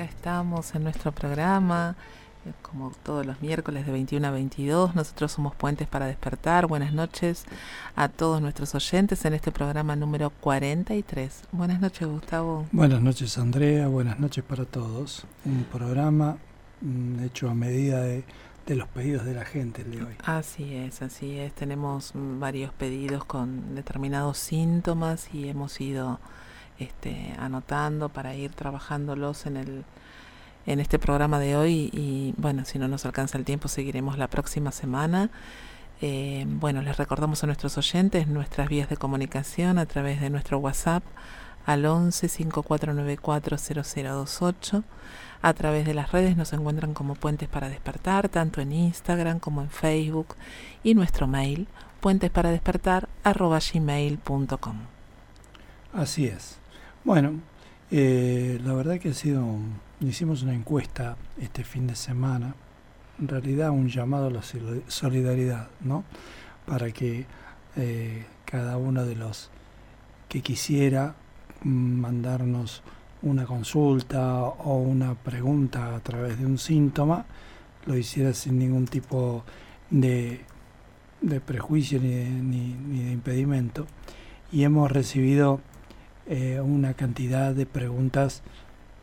acá estamos en nuestro programa, eh, como todos los miércoles de 21 a 22. Nosotros somos Puentes para Despertar. Buenas noches a todos nuestros oyentes en este programa número 43. Buenas noches, Gustavo. Buenas noches, Andrea. Buenas noches para todos. Un programa mm, hecho a medida de, de los pedidos de la gente el de hoy. Así es, así es. Tenemos varios pedidos con determinados síntomas y hemos ido este, anotando para ir trabajándolos en el en este programa de hoy y bueno, si no nos alcanza el tiempo seguiremos la próxima semana. Eh, bueno, les recordamos a nuestros oyentes nuestras vías de comunicación a través de nuestro WhatsApp al 11 5494 0028. A través de las redes nos encuentran como Puentes para Despertar, tanto en Instagram como en Facebook y nuestro mail puentesparadespertar.gmail.com Así es. Bueno, eh, la verdad que ha sido, hicimos una encuesta este fin de semana, en realidad un llamado a la solidaridad, ¿no? Para que eh, cada uno de los que quisiera mandarnos una consulta o una pregunta a través de un síntoma, lo hiciera sin ningún tipo de, de prejuicio ni ni, ni de impedimento. Y hemos recibido eh, una cantidad de preguntas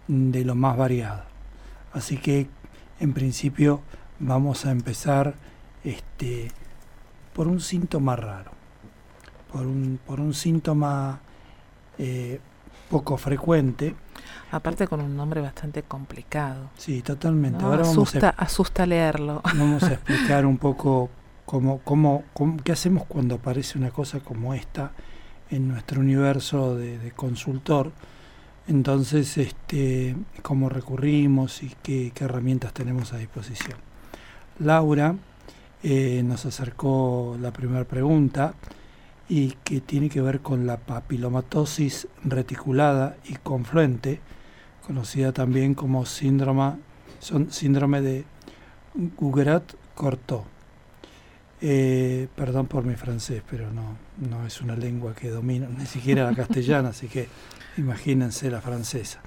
de lo más variada. Así que en principio vamos a empezar este, por un síntoma raro, por un, por un síntoma eh, poco frecuente. Aparte con un nombre bastante complicado. Sí, totalmente. Ahora asusta, vamos a, asusta leerlo. Vamos a explicar un poco cómo, cómo, cómo, qué hacemos cuando aparece una cosa como esta en nuestro universo de, consultor. Entonces, este, cómo recurrimos y qué, herramientas tenemos a disposición. Laura eh, nos acercó la primera pregunta y que tiene que ver con la papilomatosis reticulada y confluente, conocida también como síndrome, de Guggerat-Cortot. Eh, perdón por mi francés, pero no, no es una lengua que domino, ni siquiera la castellana, así que imagínense la francesa.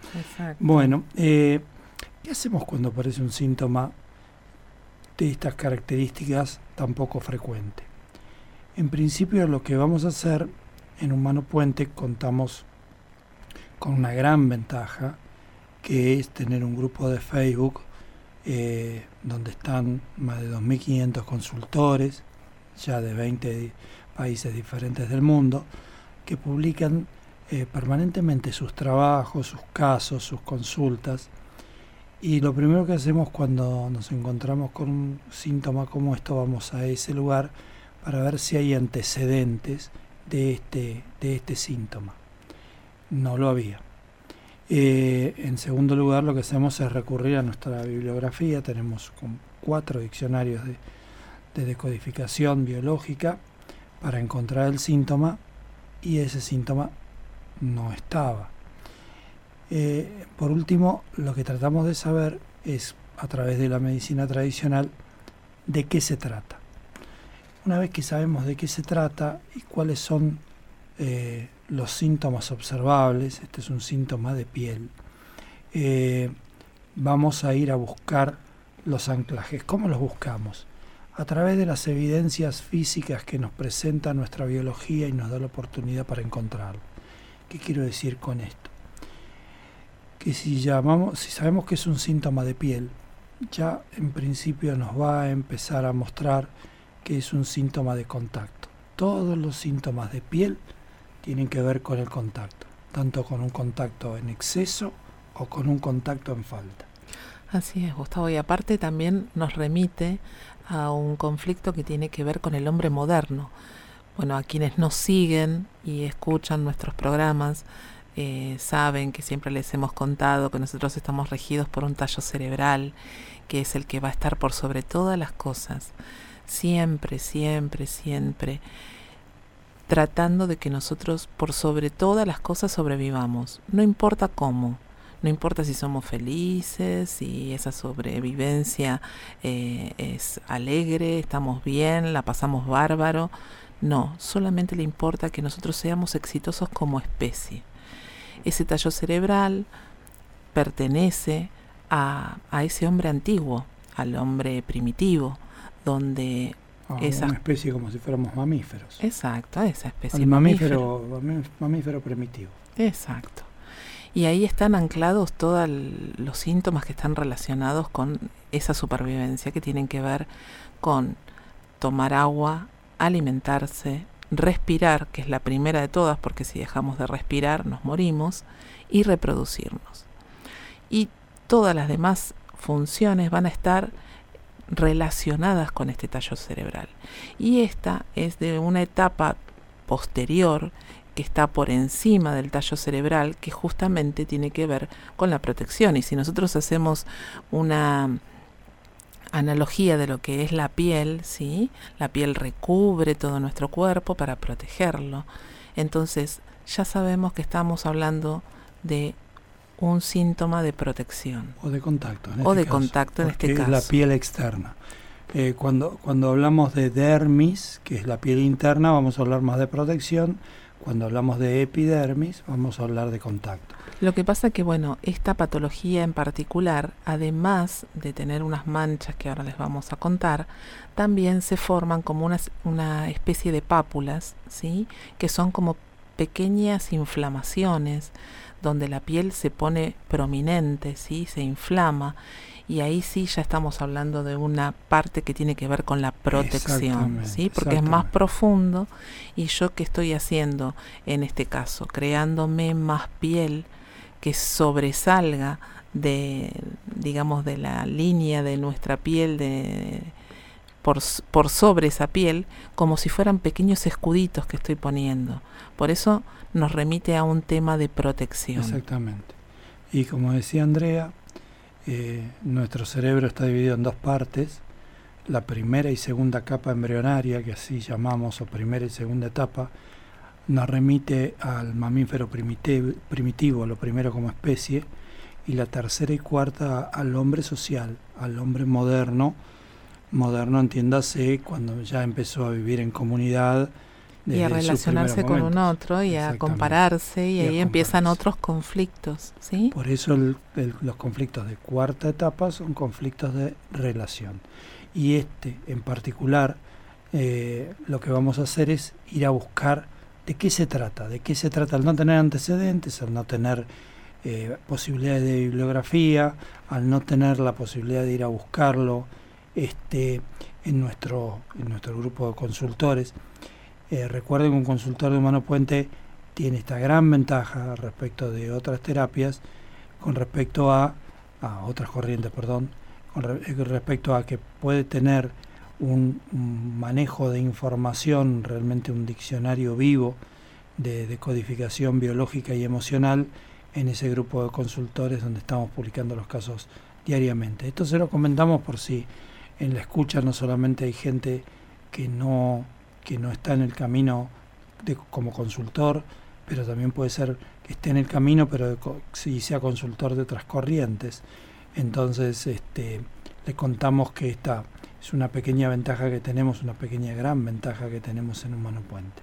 Bueno, eh, ¿qué hacemos cuando aparece un síntoma de estas características tan poco frecuente? En principio lo que vamos a hacer en Humano Puente contamos con una gran ventaja, que es tener un grupo de Facebook eh, donde están más de 2.500 consultores, ya de 20 países diferentes del mundo, que publican eh, permanentemente sus trabajos, sus casos, sus consultas. Y lo primero que hacemos cuando nos encontramos con un síntoma como esto, vamos a ese lugar para ver si hay antecedentes de este, de este síntoma. No lo había. Eh, en segundo lugar, lo que hacemos es recurrir a nuestra bibliografía. Tenemos cuatro diccionarios de, de decodificación biológica para encontrar el síntoma y ese síntoma no estaba. Eh, por último, lo que tratamos de saber es, a través de la medicina tradicional, de qué se trata. Una vez que sabemos de qué se trata y cuáles son eh, los síntomas observables, este es un síntoma de piel, eh, vamos a ir a buscar los anclajes. ¿Cómo los buscamos? a través de las evidencias físicas que nos presenta nuestra biología y nos da la oportunidad para encontrarlo. ¿Qué quiero decir con esto? Que si llamamos, si sabemos que es un síntoma de piel, ya en principio nos va a empezar a mostrar que es un síntoma de contacto. Todos los síntomas de piel tienen que ver con el contacto, tanto con un contacto en exceso o con un contacto en falta. Así es, Gustavo, y aparte también nos remite a un conflicto que tiene que ver con el hombre moderno. Bueno, a quienes nos siguen y escuchan nuestros programas, eh, saben que siempre les hemos contado que nosotros estamos regidos por un tallo cerebral, que es el que va a estar por sobre todas las cosas, siempre, siempre, siempre, tratando de que nosotros por sobre todas las cosas sobrevivamos, no importa cómo, no importa si somos felices, si esa sobrevivencia eh, es alegre, estamos bien, la pasamos bárbaro. No, solamente le importa que nosotros seamos exitosos como especie. Ese tallo cerebral pertenece a, a ese hombre antiguo, al hombre primitivo, donde esa una especie como si fuéramos mamíferos. Exacto, esa especie. El mamífero, mamífero, mamífero primitivo. Exacto. Y ahí están anclados todos los síntomas que están relacionados con esa supervivencia, que tienen que ver con tomar agua, alimentarse, respirar, que es la primera de todas, porque si dejamos de respirar nos morimos, y reproducirnos. Y todas las demás funciones van a estar relacionadas con este tallo cerebral. Y esta es de una etapa posterior que está por encima del tallo cerebral que justamente tiene que ver con la protección. Y si nosotros hacemos una analogía de lo que es la piel, ¿sí? La piel recubre todo nuestro cuerpo para protegerlo. Entonces, ya sabemos que estamos hablando de un síntoma de protección. O de contacto. o este de contacto en este caso. Es la piel externa. Eh, cuando, cuando hablamos de dermis, que es la piel interna, vamos a hablar más de protección. Cuando hablamos de epidermis, vamos a hablar de contacto. Lo que pasa que, bueno, esta patología en particular, además de tener unas manchas que ahora les vamos a contar, también se forman como una, una especie de pápulas, ¿sí? Que son como pequeñas inflamaciones donde la piel se pone prominente, ¿sí? se inflama y ahí sí ya estamos hablando de una parte que tiene que ver con la protección, ¿sí? porque es más profundo y yo qué estoy haciendo en este caso, creándome más piel que sobresalga de digamos de la línea de nuestra piel de por, por sobre esa piel como si fueran pequeños escuditos que estoy poniendo. Por eso nos remite a un tema de protección. Exactamente. Y como decía Andrea, eh, nuestro cerebro está dividido en dos partes. La primera y segunda capa embrionaria, que así llamamos, o primera y segunda etapa, nos remite al mamífero primitivo, primitivo, lo primero como especie, y la tercera y cuarta al hombre social, al hombre moderno. Moderno, entiéndase, cuando ya empezó a vivir en comunidad, y a relacionarse con un otro y a compararse y, ahí empiezan otros conflictos, ¿sí? Por eso los conflictos de cuarta etapa son conflictos de relación. Y este en particular, eh, lo que vamos a hacer es ir a buscar de qué se trata, de qué se trata al no tener antecedentes, al no tener eh, posibilidades de bibliografía, al no tener la posibilidad de ir a buscarlo este, en, nuestro, en nuestro grupo de consultores. Eh, recuerden que un consultor de humano puente tiene esta gran ventaja respecto de otras terapias con respecto a, a otras corrientes, perdón, con eh, respecto a que puede tener un, manejo de información, realmente un diccionario vivo de, de, codificación biológica y emocional en ese grupo de consultores donde estamos publicando los casos diariamente. Esto se lo comentamos por si en la escucha no solamente hay gente que no que no está en el camino de, como consultor, pero también puede ser que esté en el camino, pero si sea consultor de otras corrientes. Entonces, este, le contamos que esta es una pequeña ventaja que tenemos, una pequeña gran ventaja que tenemos en Humano Puente.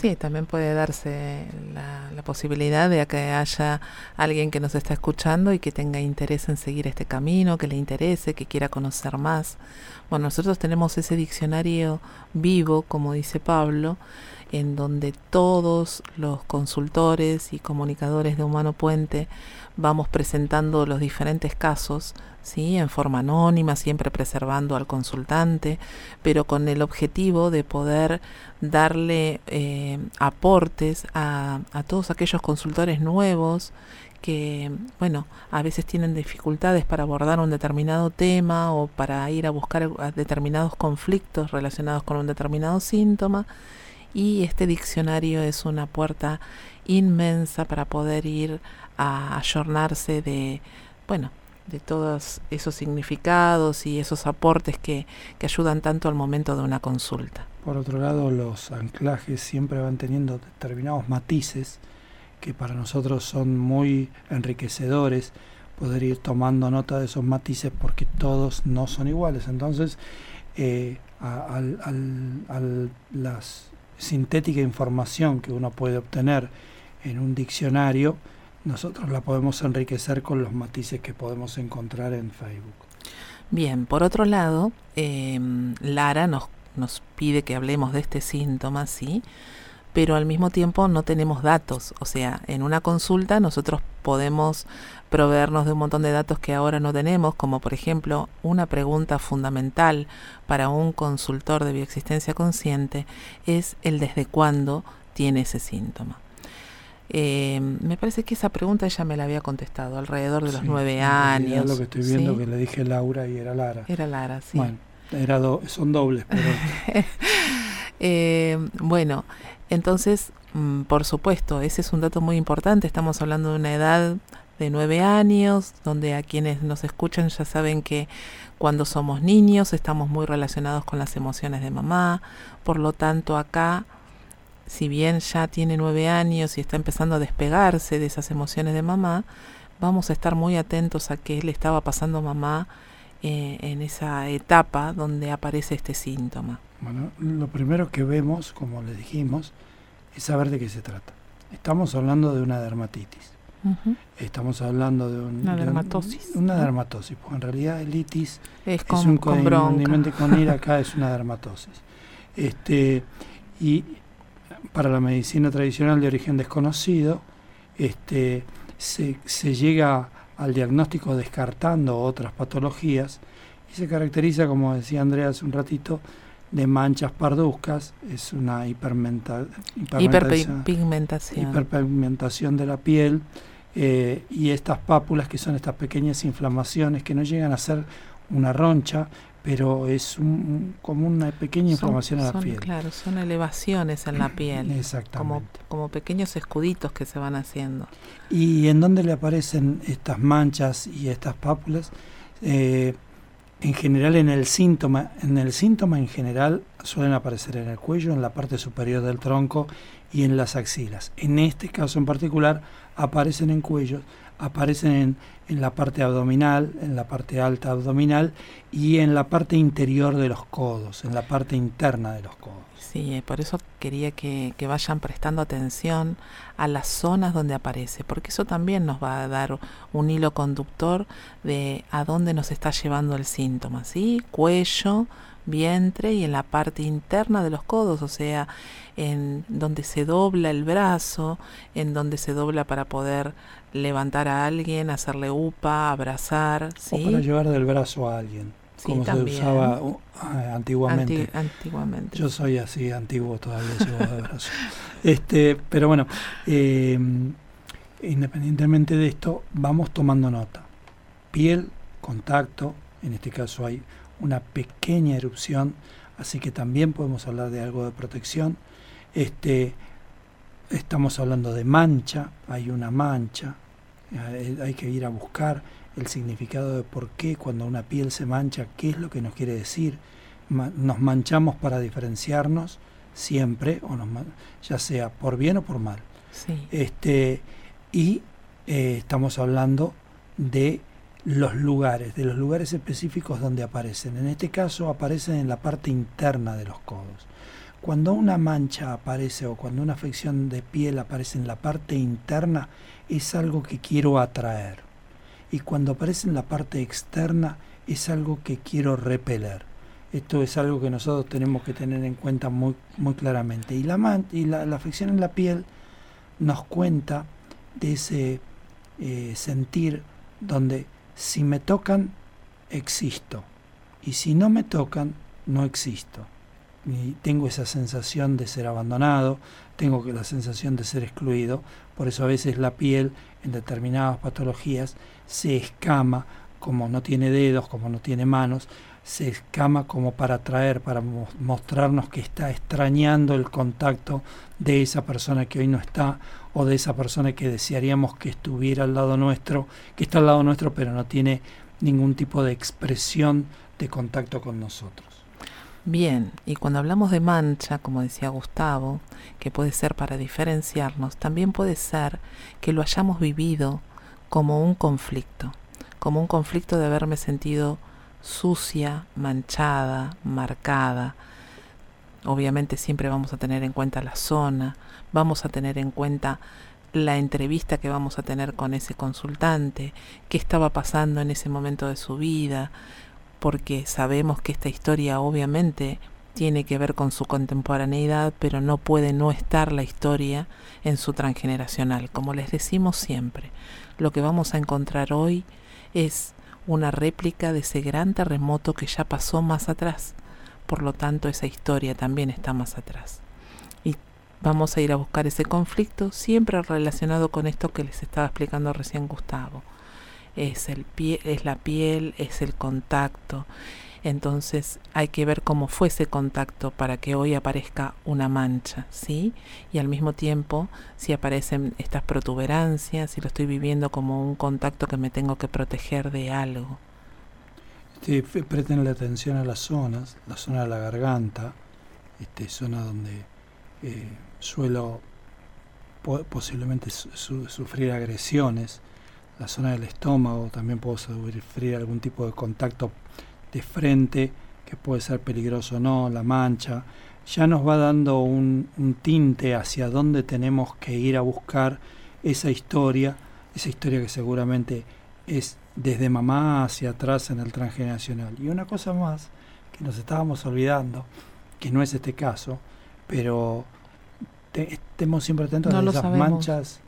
sí, también puede darse la, la, posibilidad de que haya alguien que nos está escuchando y que tenga interés en seguir este camino, que le interese, que quiera conocer más. Bueno, nosotros tenemos ese diccionario vivo, como dice Pablo, en donde todos los consultores y comunicadores de Humano Puente vamos presentando los diferentes casos, ¿sí? en forma anónima, siempre preservando al consultante, pero con el objetivo de poder darle eh, aportes a, a todos aquellos consultores nuevos que, bueno, a veces tienen dificultades para abordar un determinado tema o para ir a buscar determinados conflictos relacionados con un determinado síntoma. Y este diccionario es una puerta inmensa para poder ir a ayornarse de, bueno, de todos esos significados y esos aportes que, que ayudan tanto al momento de una consulta. Por otro lado, los anclajes siempre van teniendo determinados matices que para nosotros son muy enriquecedores poder ir tomando nota de esos matices porque todos no son iguales. Entonces, eh, al, al, la sintética información que uno puede obtener en un diccionario, nosotros la podemos enriquecer con los matices que podemos encontrar en Facebook. Bien, por otro lado, em, Lara nos, nos pide que hablemos de este síntoma, ¿sí? pero al mismo tiempo no tenemos datos. O sea, en una consulta nosotros podemos proveernos de un montón de datos que ahora no tenemos, como por ejemplo una pregunta fundamental para un consultor de bioexistencia consciente es el desde cuándo tiene ese síntoma. Eh, me parece que esa pregunta ella me la había contestado alrededor de los nueve años. lo que estoy viendo que le dije Laura y era Lara. Era Lara, sí. Bueno, era son dobles, pero... eh, bueno, entonces, mm, por supuesto, ese es un dato muy importante. Estamos hablando de una edad de nueve años, donde a quienes nos escuchan ya saben que cuando somos niños estamos muy relacionados con las emociones de mamá. Por lo tanto, acá si bien ya tiene nueve años y está empezando a despegarse de esas emociones de mamá, vamos a estar muy atentos a qué le estaba pasando a mamá eh, en esa etapa donde aparece este síntoma. Bueno, lo primero que vemos, como le dijimos, es saber de qué se trata. Estamos hablando de una dermatitis. Estamos hablando de una dermatosis. una dermatosis, porque en realidad el itis es, con, un con, con ir acá es una dermatosis. Este, y para la medicina tradicional de origen desconocido, este, se, se llega al diagnóstico descartando otras patologías y se caracteriza, como decía Andrea hace un ratito, de manchas parduzcas, es una hipermenta, hiperpigmentación. hiperpigmentación de la piel eh, y estas pápulas que son estas pequeñas inflamaciones que no llegan a ser una roncha, pero es un, como una pequeña inflamación en la piel. Claro, son elevaciones en la piel. Exactamente. Como, como pequeños escuditos que se van haciendo. ¿Y en dónde le aparecen estas manchas y estas pápulas? Eh, en general en el síntoma, en el síntoma en general suelen aparecer en el cuello, en la parte superior del tronco y en las axilas. En este caso en particular aparecen en cuello, aparecen en en la parte abdominal, en la parte alta abdominal y en la parte interior de los codos, en la parte interna de los codos. Sí, eh, por eso quería que, que, vayan prestando atención a las zonas donde aparece, porque eso también nos va a dar un hilo conductor de a dónde nos está llevando el síntoma, ¿sí? Cuello, vientre y en la parte interna de los codos, o sea, en donde se dobla el brazo, en donde se dobla para poder levantar a alguien, hacerle upa, abrazar. ¿sí? O para llevar del brazo a alguien, como se usaba uh, antiguamente. antiguamente. Yo soy así, antiguo todavía, llevo de brazo. Este, pero bueno, eh, independientemente de esto, vamos tomando nota. Piel, contacto, en este caso hay una pequeña erupción, así que también podemos hablar de algo de protección. Este, estamos hablando de mancha, hay una mancha, eh, hay que ir a buscar el significado de por qué cuando una piel se mancha, qué es lo que nos quiere decir. nos manchamos para diferenciarnos siempre, o nos, ya sea por bien o por mal. Este, y eh, estamos hablando de los lugares, de los lugares específicos donde aparecen. En este caso aparecen en la parte interna de los codos. Cuando una mancha aparece o cuando una afección de piel aparece en la parte interna, es algo que quiero atraer. Y cuando aparece en la parte externa, es algo que quiero repeler. Esto es algo que nosotros tenemos que tener en cuenta muy, muy claramente. Y, la, y la, afección en la piel nos cuenta de ese eh, sentir donde si me tocan, existo. Y si no me tocan, no existo. Tengo esa sensación de ser abandonado, tengo la sensación de ser excluido. Por eso a veces la piel en determinadas patologías se escama, como no tiene dedos, como no tiene manos, se escama como para atraer, para mostrarnos que está extrañando el contacto de esa persona que hoy no está o de esa persona que desearíamos que estuviera al lado nuestro, que está al lado nuestro pero no tiene ningún tipo de expresión de contacto con nosotros. Bien, y cuando hablamos de mancha, como decía Gustavo, que puede ser para diferenciarnos, también puede ser que lo hayamos vivido como un conflicto, como un conflicto de haberme sentido sucia, manchada, marcada. Obviamente siempre vamos a tener en cuenta la zona, vamos a tener en cuenta la entrevista que vamos a tener con ese consultante, qué estaba pasando en ese momento de su vida, porque sabemos que esta historia obviamente tiene que ver con su contemporaneidad, pero no puede no estar la historia en su transgeneracional. Como les decimos siempre, lo que vamos a encontrar hoy es una réplica de ese gran terremoto que ya pasó más atrás. Por lo tanto, esa historia también está más atrás. Y vamos a ir a buscar ese conflicto siempre relacionado con esto que les estaba explicando recién Gustavo. Es, el pie, es la piel, es el contacto, entonces hay que ver cómo fue ese contacto para que hoy aparezca una mancha, ¿sí? Y al mismo tiempo, si aparecen estas protuberancias, si lo estoy viviendo como un contacto que me tengo que proteger de algo. Sí, presten la atención a las zonas, la zona de la garganta, este, zona donde eh, suelo posiblemente sufrir agresiones, la zona del estómago, también puedo sufrir algún tipo de contacto de frente, que puede ser peligroso o no, la mancha, ya nos va dando un, tinte hacia dónde tenemos que ir a buscar esa historia, esa historia que seguramente es desde mamá hacia atrás en el transgeneracional. Y una cosa más que nos estábamos olvidando, que no es este caso, pero estemos siempre atentos a esas manchas.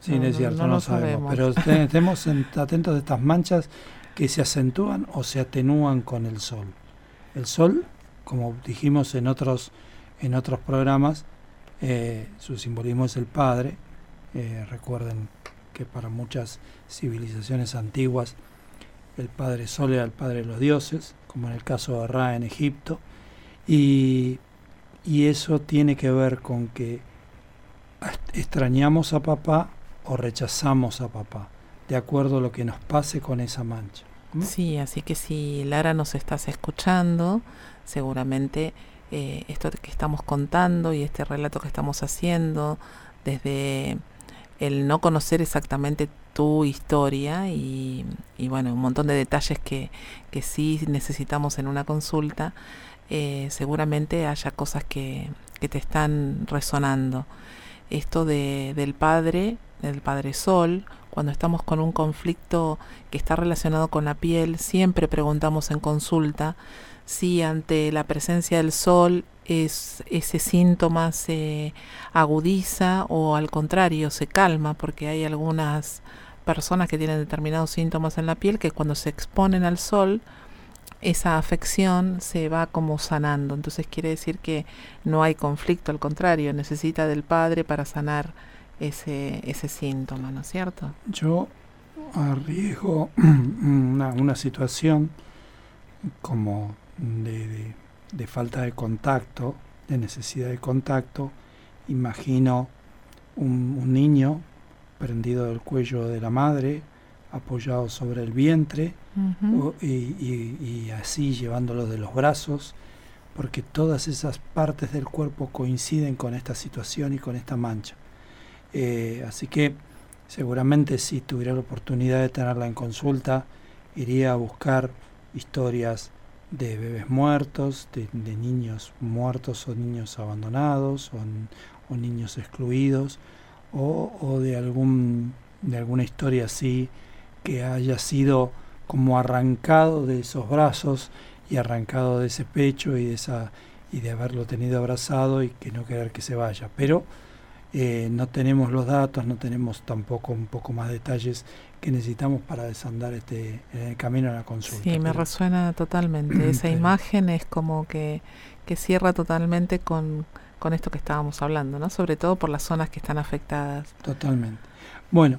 Sí, no, es cierto, no, lo sabemos, pero estemos atentos a estas manchas que se acentúan o se atenúan con el sol. El sol, como dijimos en otros, en otros programas, eh, su simbolismo es el Padre. Eh, recuerden que para muchas civilizaciones antiguas el Padre Sol era el Padre de los dioses, como en el caso de Ra en Egipto, y, y eso tiene que ver con que extrañamos a papá o rechazamos a papá de acuerdo a lo que nos pase con esa mancha. Sí, así que si Lara nos estás escuchando, seguramente eh, esto que estamos contando y este relato que estamos haciendo, desde el no conocer exactamente tu historia y, bueno, un montón de detalles que, que sí necesitamos en una consulta, eh, seguramente haya cosas que, que te están resonando. Esto de, del padre, del padre sol, cuando estamos con un conflicto que está relacionado con la piel, siempre preguntamos en consulta si ante la presencia del sol es, ese síntoma se agudiza o al contrario se calma, porque hay algunas personas que tienen determinados síntomas en la piel que cuando se exponen al sol, esa afección se va como sanando. Entonces quiere decir que no hay conflicto, al contrario, necesita del Padre para sanar ese, ese síntoma, ¿no es cierto? Yo arriesgo una, una situación como de, de, falta de contacto, de necesidad de contacto. Imagino un, un niño prendido del cuello de la madre, apoyado sobre el vientre y, y, y, así llevándolo de los brazos, porque todas esas partes del cuerpo coinciden con esta situación y con esta mancha. Eh, así que seguramente si tuviera la oportunidad de tenerla en consulta, iría a buscar historias de bebés muertos, de, niños muertos o niños abandonados o, niños excluidos o, de algún de alguna historia así que haya sido como arrancado de esos brazos y arrancado de ese pecho y de esa y de haberlo tenido abrazado y que no querer que se vaya. Pero eh, no tenemos los datos, no tenemos tampoco un poco más detalles que necesitamos para desandar este camino a la consulta. Sí, me resuena totalmente. Esa imagen es como que, que cierra totalmente con, con esto que estábamos hablando, ¿no? Sobre todo por las zonas que están afectadas. Totalmente. Bueno,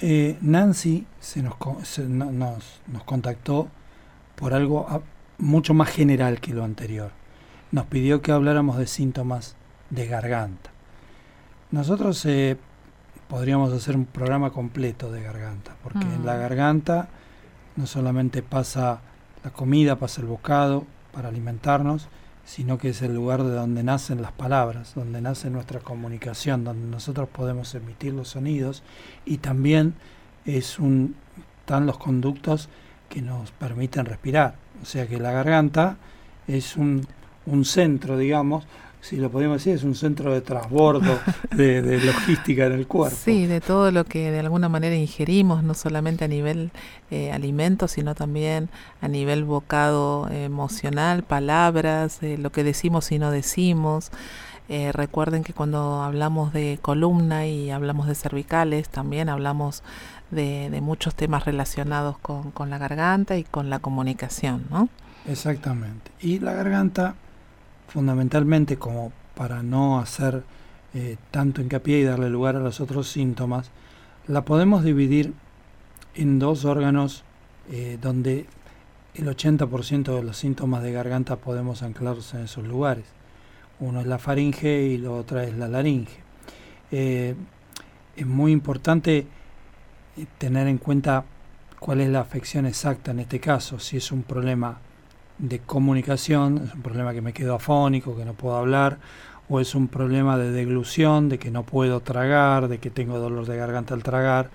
eh, Nancy se nos, nos, nos contactó por algo ah, mucho más general que lo anterior. Nos pidió que habláramos de síntomas de garganta. Nosotros eh, podríamos hacer un programa completo de garganta, porque en la mm. garganta no solamente pasa la comida, pasa el bocado para alimentarnos, sino que es el lugar de donde nacen las palabras, donde nace nuestra comunicación, donde nosotros podemos emitir los sonidos y también es un están los conductos que nos permiten respirar. O sea que la garganta es un, un centro, digamos, si lo podemos decir, es un centro de transbordo de, logística en el cuerpo. Sí, de todo lo que de alguna manera ingerimos, no solamente a nivel eh, alimento, sino también a nivel bocado emocional, palabras, eh, lo que decimos y no decimos. Eh, recuerden que cuando hablamos de columna y hablamos de cervicales, también hablamos de, de muchos temas relacionados con, con la garganta y con la comunicación, ¿no? Exactamente. Y la garganta fundamentalmente como para no hacer eh, tanto hincapié y darle lugar a los otros síntomas, la podemos dividir en dos órganos eh, donde el 80% de los síntomas de garganta podemos anclarlos en esos lugares. Uno es la faringe y la otra es la laringe. Eh, es muy importante tener en cuenta cuál es la afección exacta en este caso, si es un problema de comunicación, es un problema que me quedo afónico, que no puedo hablar, o es un problema de deglución, de que no puedo tragar, de que tengo dolor de garganta al tragar,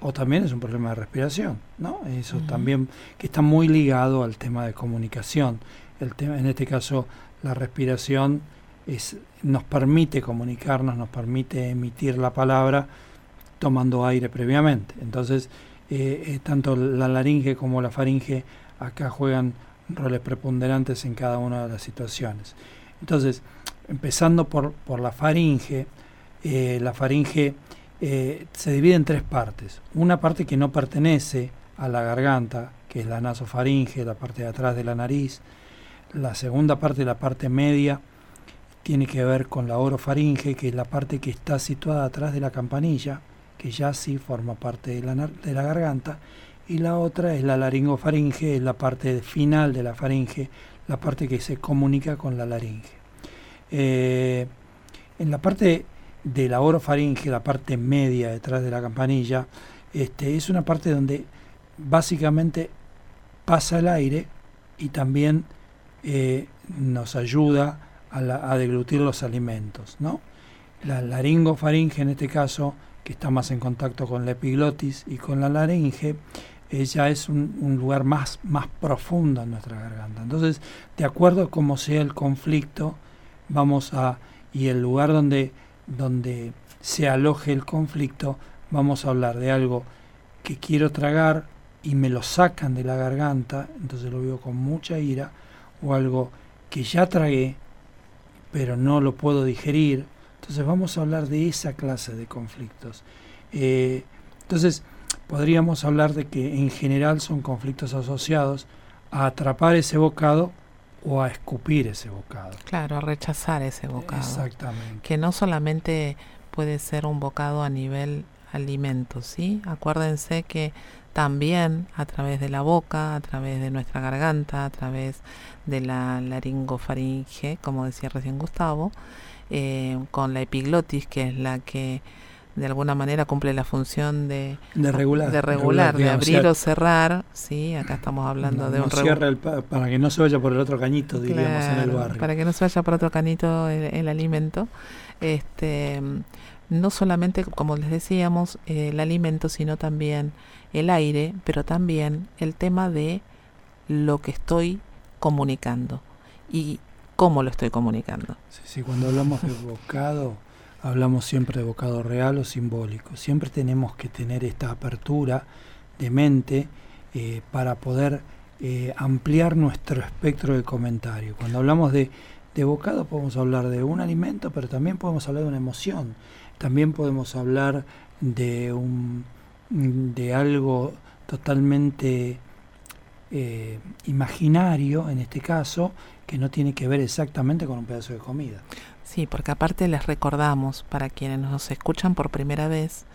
o también es un problema de respiración, ¿no? Eso también que está muy ligado al tema de comunicación. El tema, en este caso, la respiración es, nos permite comunicarnos, nos permite emitir la palabra tomando aire previamente. Entonces, eh, eh, tanto la laringe como la faringe acá juegan roles preponderantes en cada una de las situaciones. Entonces, empezando por, por la faringe, eh, la faringe eh, se divide en tres partes. Una parte que no pertenece a la garganta, que es la nasofaringe, la parte de atrás de la nariz. La segunda parte, la parte media, tiene que ver con la orofaringe, que es la parte que está situada atrás de la campanilla, que ya sí forma parte de la, de la garganta y la otra es la laringofaringe, es la parte final de la faringe, la parte que se comunica con la laringe. Eh, en la parte de la orofaringe, la parte media detrás de la campanilla, este, es una parte donde básicamente pasa el aire y también eh, nos ayuda a, deglutir los alimentos. ¿no? La laringofaringe en este caso, que está más en contacto con la epiglotis y con la laringe, ya es un, lugar más, más profundo en nuestra garganta. Entonces, de acuerdo a cómo sea el conflicto, vamos a, y el lugar donde, donde se aloje el conflicto, vamos a hablar de algo que quiero tragar y me lo sacan de la garganta, entonces lo veo con mucha ira, o algo que ya tragué, pero no lo puedo digerir. Entonces vamos a hablar de esa clase de conflictos. Eh, entonces, podríamos hablar de que en general son conflictos asociados a atrapar ese bocado o a escupir ese bocado. Claro, a rechazar ese bocado. Exactamente. Que no solamente puede ser un bocado a nivel alimento, ¿sí? Acuérdense que también a través de la boca, a través de nuestra garganta, a través de la laringofaringe, como decía recién Gustavo, eh, con la epiglotis, que es la que de alguna manera cumple la función de, de regular, de, regular, de abrir o, cerrar. Sí, acá estamos hablando de un cierre para que no se vaya por el otro cañito, diríamos en el barrio. Para que no se vaya por otro cañito el, alimento. Este, no solamente, como les decíamos, el alimento, sino también el aire, pero también el tema de lo que estoy comunicando y cómo lo estoy comunicando. Sí, sí, cuando hablamos de bocado hablamos siempre de bocado real o simbólico. Siempre tenemos que tener esta apertura de mente eh, para poder eh, ampliar nuestro espectro de comentario. Cuando hablamos de, de bocado podemos hablar de un alimento, pero también podemos hablar de una emoción. También podemos hablar de, un, de algo totalmente eh, imaginario, en este caso, que no tiene que ver exactamente con un pedazo de comida. Sí, porque aparte les recordamos, para quienes nos escuchan por primera vez,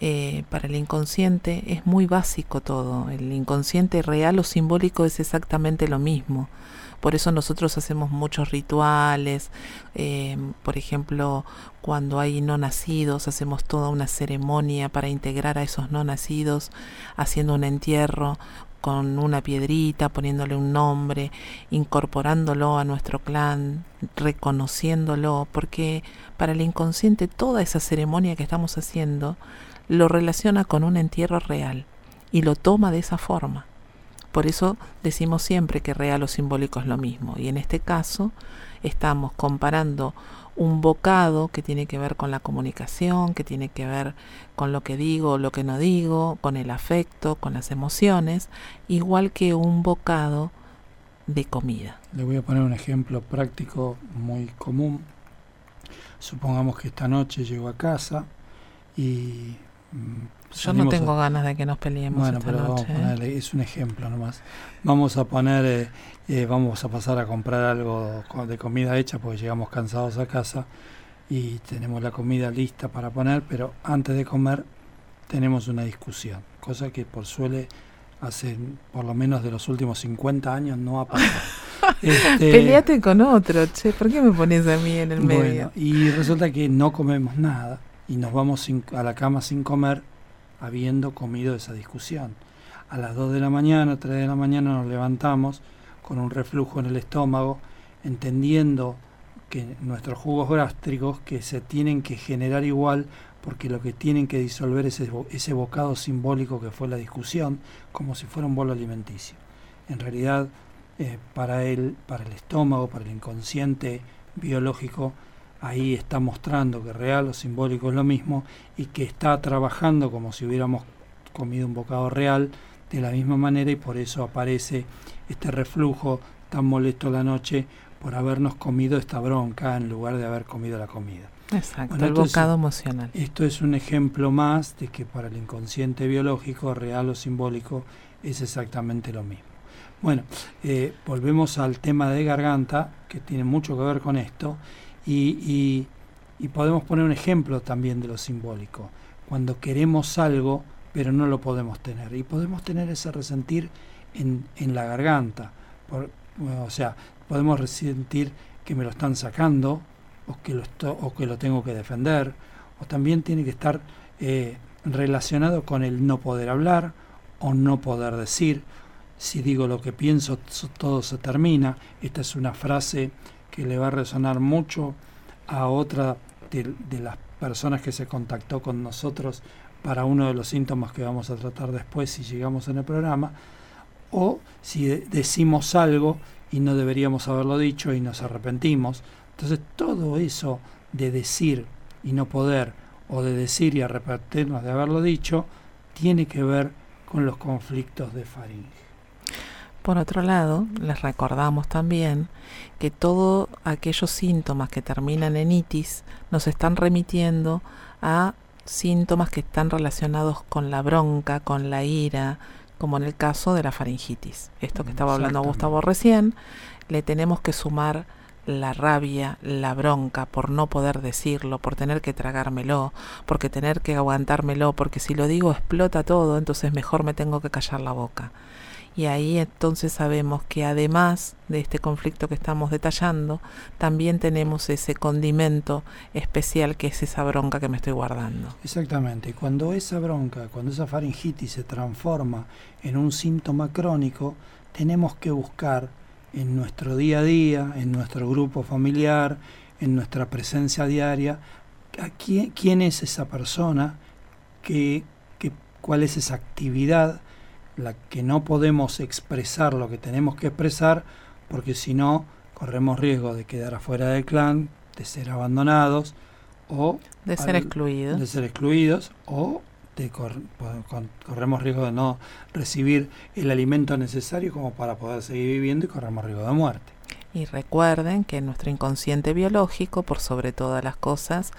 eh, para el inconsciente es muy básico todo. El inconsciente real o simbólico es exactamente lo mismo. Por eso nosotros hacemos muchos rituales. Eh, por ejemplo, cuando hay no nacidos, hacemos toda una ceremonia para integrar a esos no nacidos, haciendo un entierro con una piedrita, poniéndole un nombre, incorporándolo a nuestro clan, reconociéndolo, porque para el inconsciente toda esa ceremonia que estamos haciendo lo relaciona con un entierro real y lo toma de esa forma. Por eso decimos siempre que real o simbólico es lo mismo. Y en este caso estamos comparando un bocado que tiene que ver con la comunicación, que tiene que ver con lo que digo, lo que no digo, con el afecto, con las emociones, igual que un bocado de comida. Le voy a poner un ejemplo práctico muy común. Supongamos que esta noche llego a casa y mm, yo no tengo ganas de que nos peleemos. Bueno, pero vamos a ¿eh? ponerle, es un ejemplo nomás. Vamos a poner, eh, eh, vamos a pasar a comprar algo de comida hecha porque llegamos cansados a casa y tenemos la comida lista para poner, pero antes de comer tenemos una discusión, cosa que por suele hace por lo menos de los últimos 50 años no ha pasado. este, Peleate con otro, che, ¿por qué me pones a mí en el medio? Y resulta que no comemos nada y nos vamos a la cama sin comer habiendo comido esa discusión. A las 2 de la mañana, 3 de la mañana nos levantamos con un reflujo en el estómago, entendiendo que nuestros jugos gástricos que se tienen que generar igual porque lo que tienen que disolver es ese bocado simbólico que fue la discusión, como si fuera un bolo alimenticio. En realidad, eh, para, él, para el estómago, para el inconsciente biológico, ahí está mostrando que real o simbólico es lo mismo y que está trabajando como si hubiéramos comido un bocado real de la misma manera y por eso aparece este reflujo tan molesto la noche por habernos comido esta bronca en lugar de haber comido la comida. Exacto, el bocado emocional. Esto es un ejemplo más de que para el inconsciente biológico, real o simbólico, es exactamente lo mismo. Bueno, eh, volvemos al tema de garganta, que tiene mucho que ver con esto, y, podemos poner un ejemplo también de lo simbólico. Cuando queremos algo, pero no lo podemos tener. Y podemos tener ese resentir en, en la garganta. o sea, podemos resentir que me lo están sacando o que lo, o que lo tengo que defender. O también tiene que estar eh, relacionado con el no poder hablar o no poder decir. Si digo lo que pienso, todo se termina. Esta es una frase que le va a resonar mucho a otra de, las personas que se contactó con nosotros para uno de los síntomas que vamos a tratar después si llegamos en el programa, o si decimos algo y no deberíamos haberlo dicho y nos arrepentimos. Entonces todo eso de decir y no poder, o de decir y arrepentirnos de haberlo dicho, tiene que ver con los conflictos de faringe. Por otro lado, les recordamos también que todos aquellos síntomas que terminan en itis nos están remitiendo a síntomas que están relacionados con la bronca, con la ira, como en el caso de la faringitis. Esto que estaba hablando Gustavo recién, le tenemos que sumar la rabia, la bronca por no poder decirlo, por tener que tragármelo, porque tener que aguantármelo, porque si lo digo explota todo, entonces mejor me tengo que callar la boca. Y ahí entonces sabemos que además de este conflicto que estamos detallando, también tenemos ese condimento especial que es esa bronca que me estoy guardando. Exactamente. Cuando esa bronca, cuando esa faringitis se transforma en un síntoma crónico, tenemos que buscar en nuestro día a día, en nuestro grupo familiar, en nuestra presencia diaria, quién, quién es esa persona, que, cuál es esa actividad la que no podemos expresar lo que tenemos que expresar, porque si no, corremos riesgo de quedar afuera del clan, de ser abandonados o de ser excluidos. De ser excluidos o de corremos riesgo de no recibir el alimento necesario como para poder seguir viviendo y corremos riesgo de muerte. Y recuerden que nuestro inconsciente biológico, por sobre todas las cosas,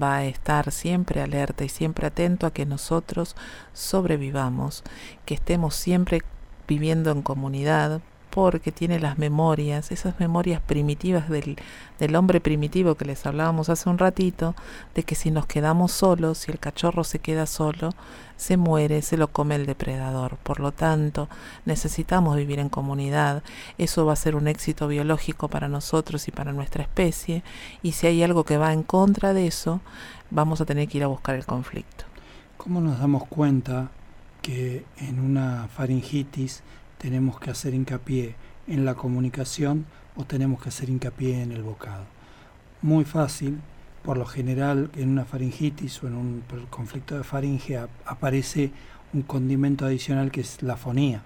va a estar siempre alerta y siempre atento a que nosotros sobrevivamos, que estemos siempre viviendo en comunidad, porque tiene las memorias, esas memorias primitivas del, del, hombre primitivo que les hablábamos hace un ratito, de que si nos quedamos solos, si el cachorro se queda solo, se muere, se lo come el depredador. Por lo tanto, necesitamos vivir en comunidad, eso va a ser un éxito biológico para nosotros y para nuestra especie, y si hay algo que va en contra de eso, vamos a tener que ir a buscar el conflicto. ¿Cómo nos damos cuenta que en una faringitis tenemos que hacer hincapié en la comunicación o tenemos que hacer hincapié en el bocado. Muy fácil, por lo general en una faringitis o en un conflicto de faringe aparece un condimento adicional que es la fonía,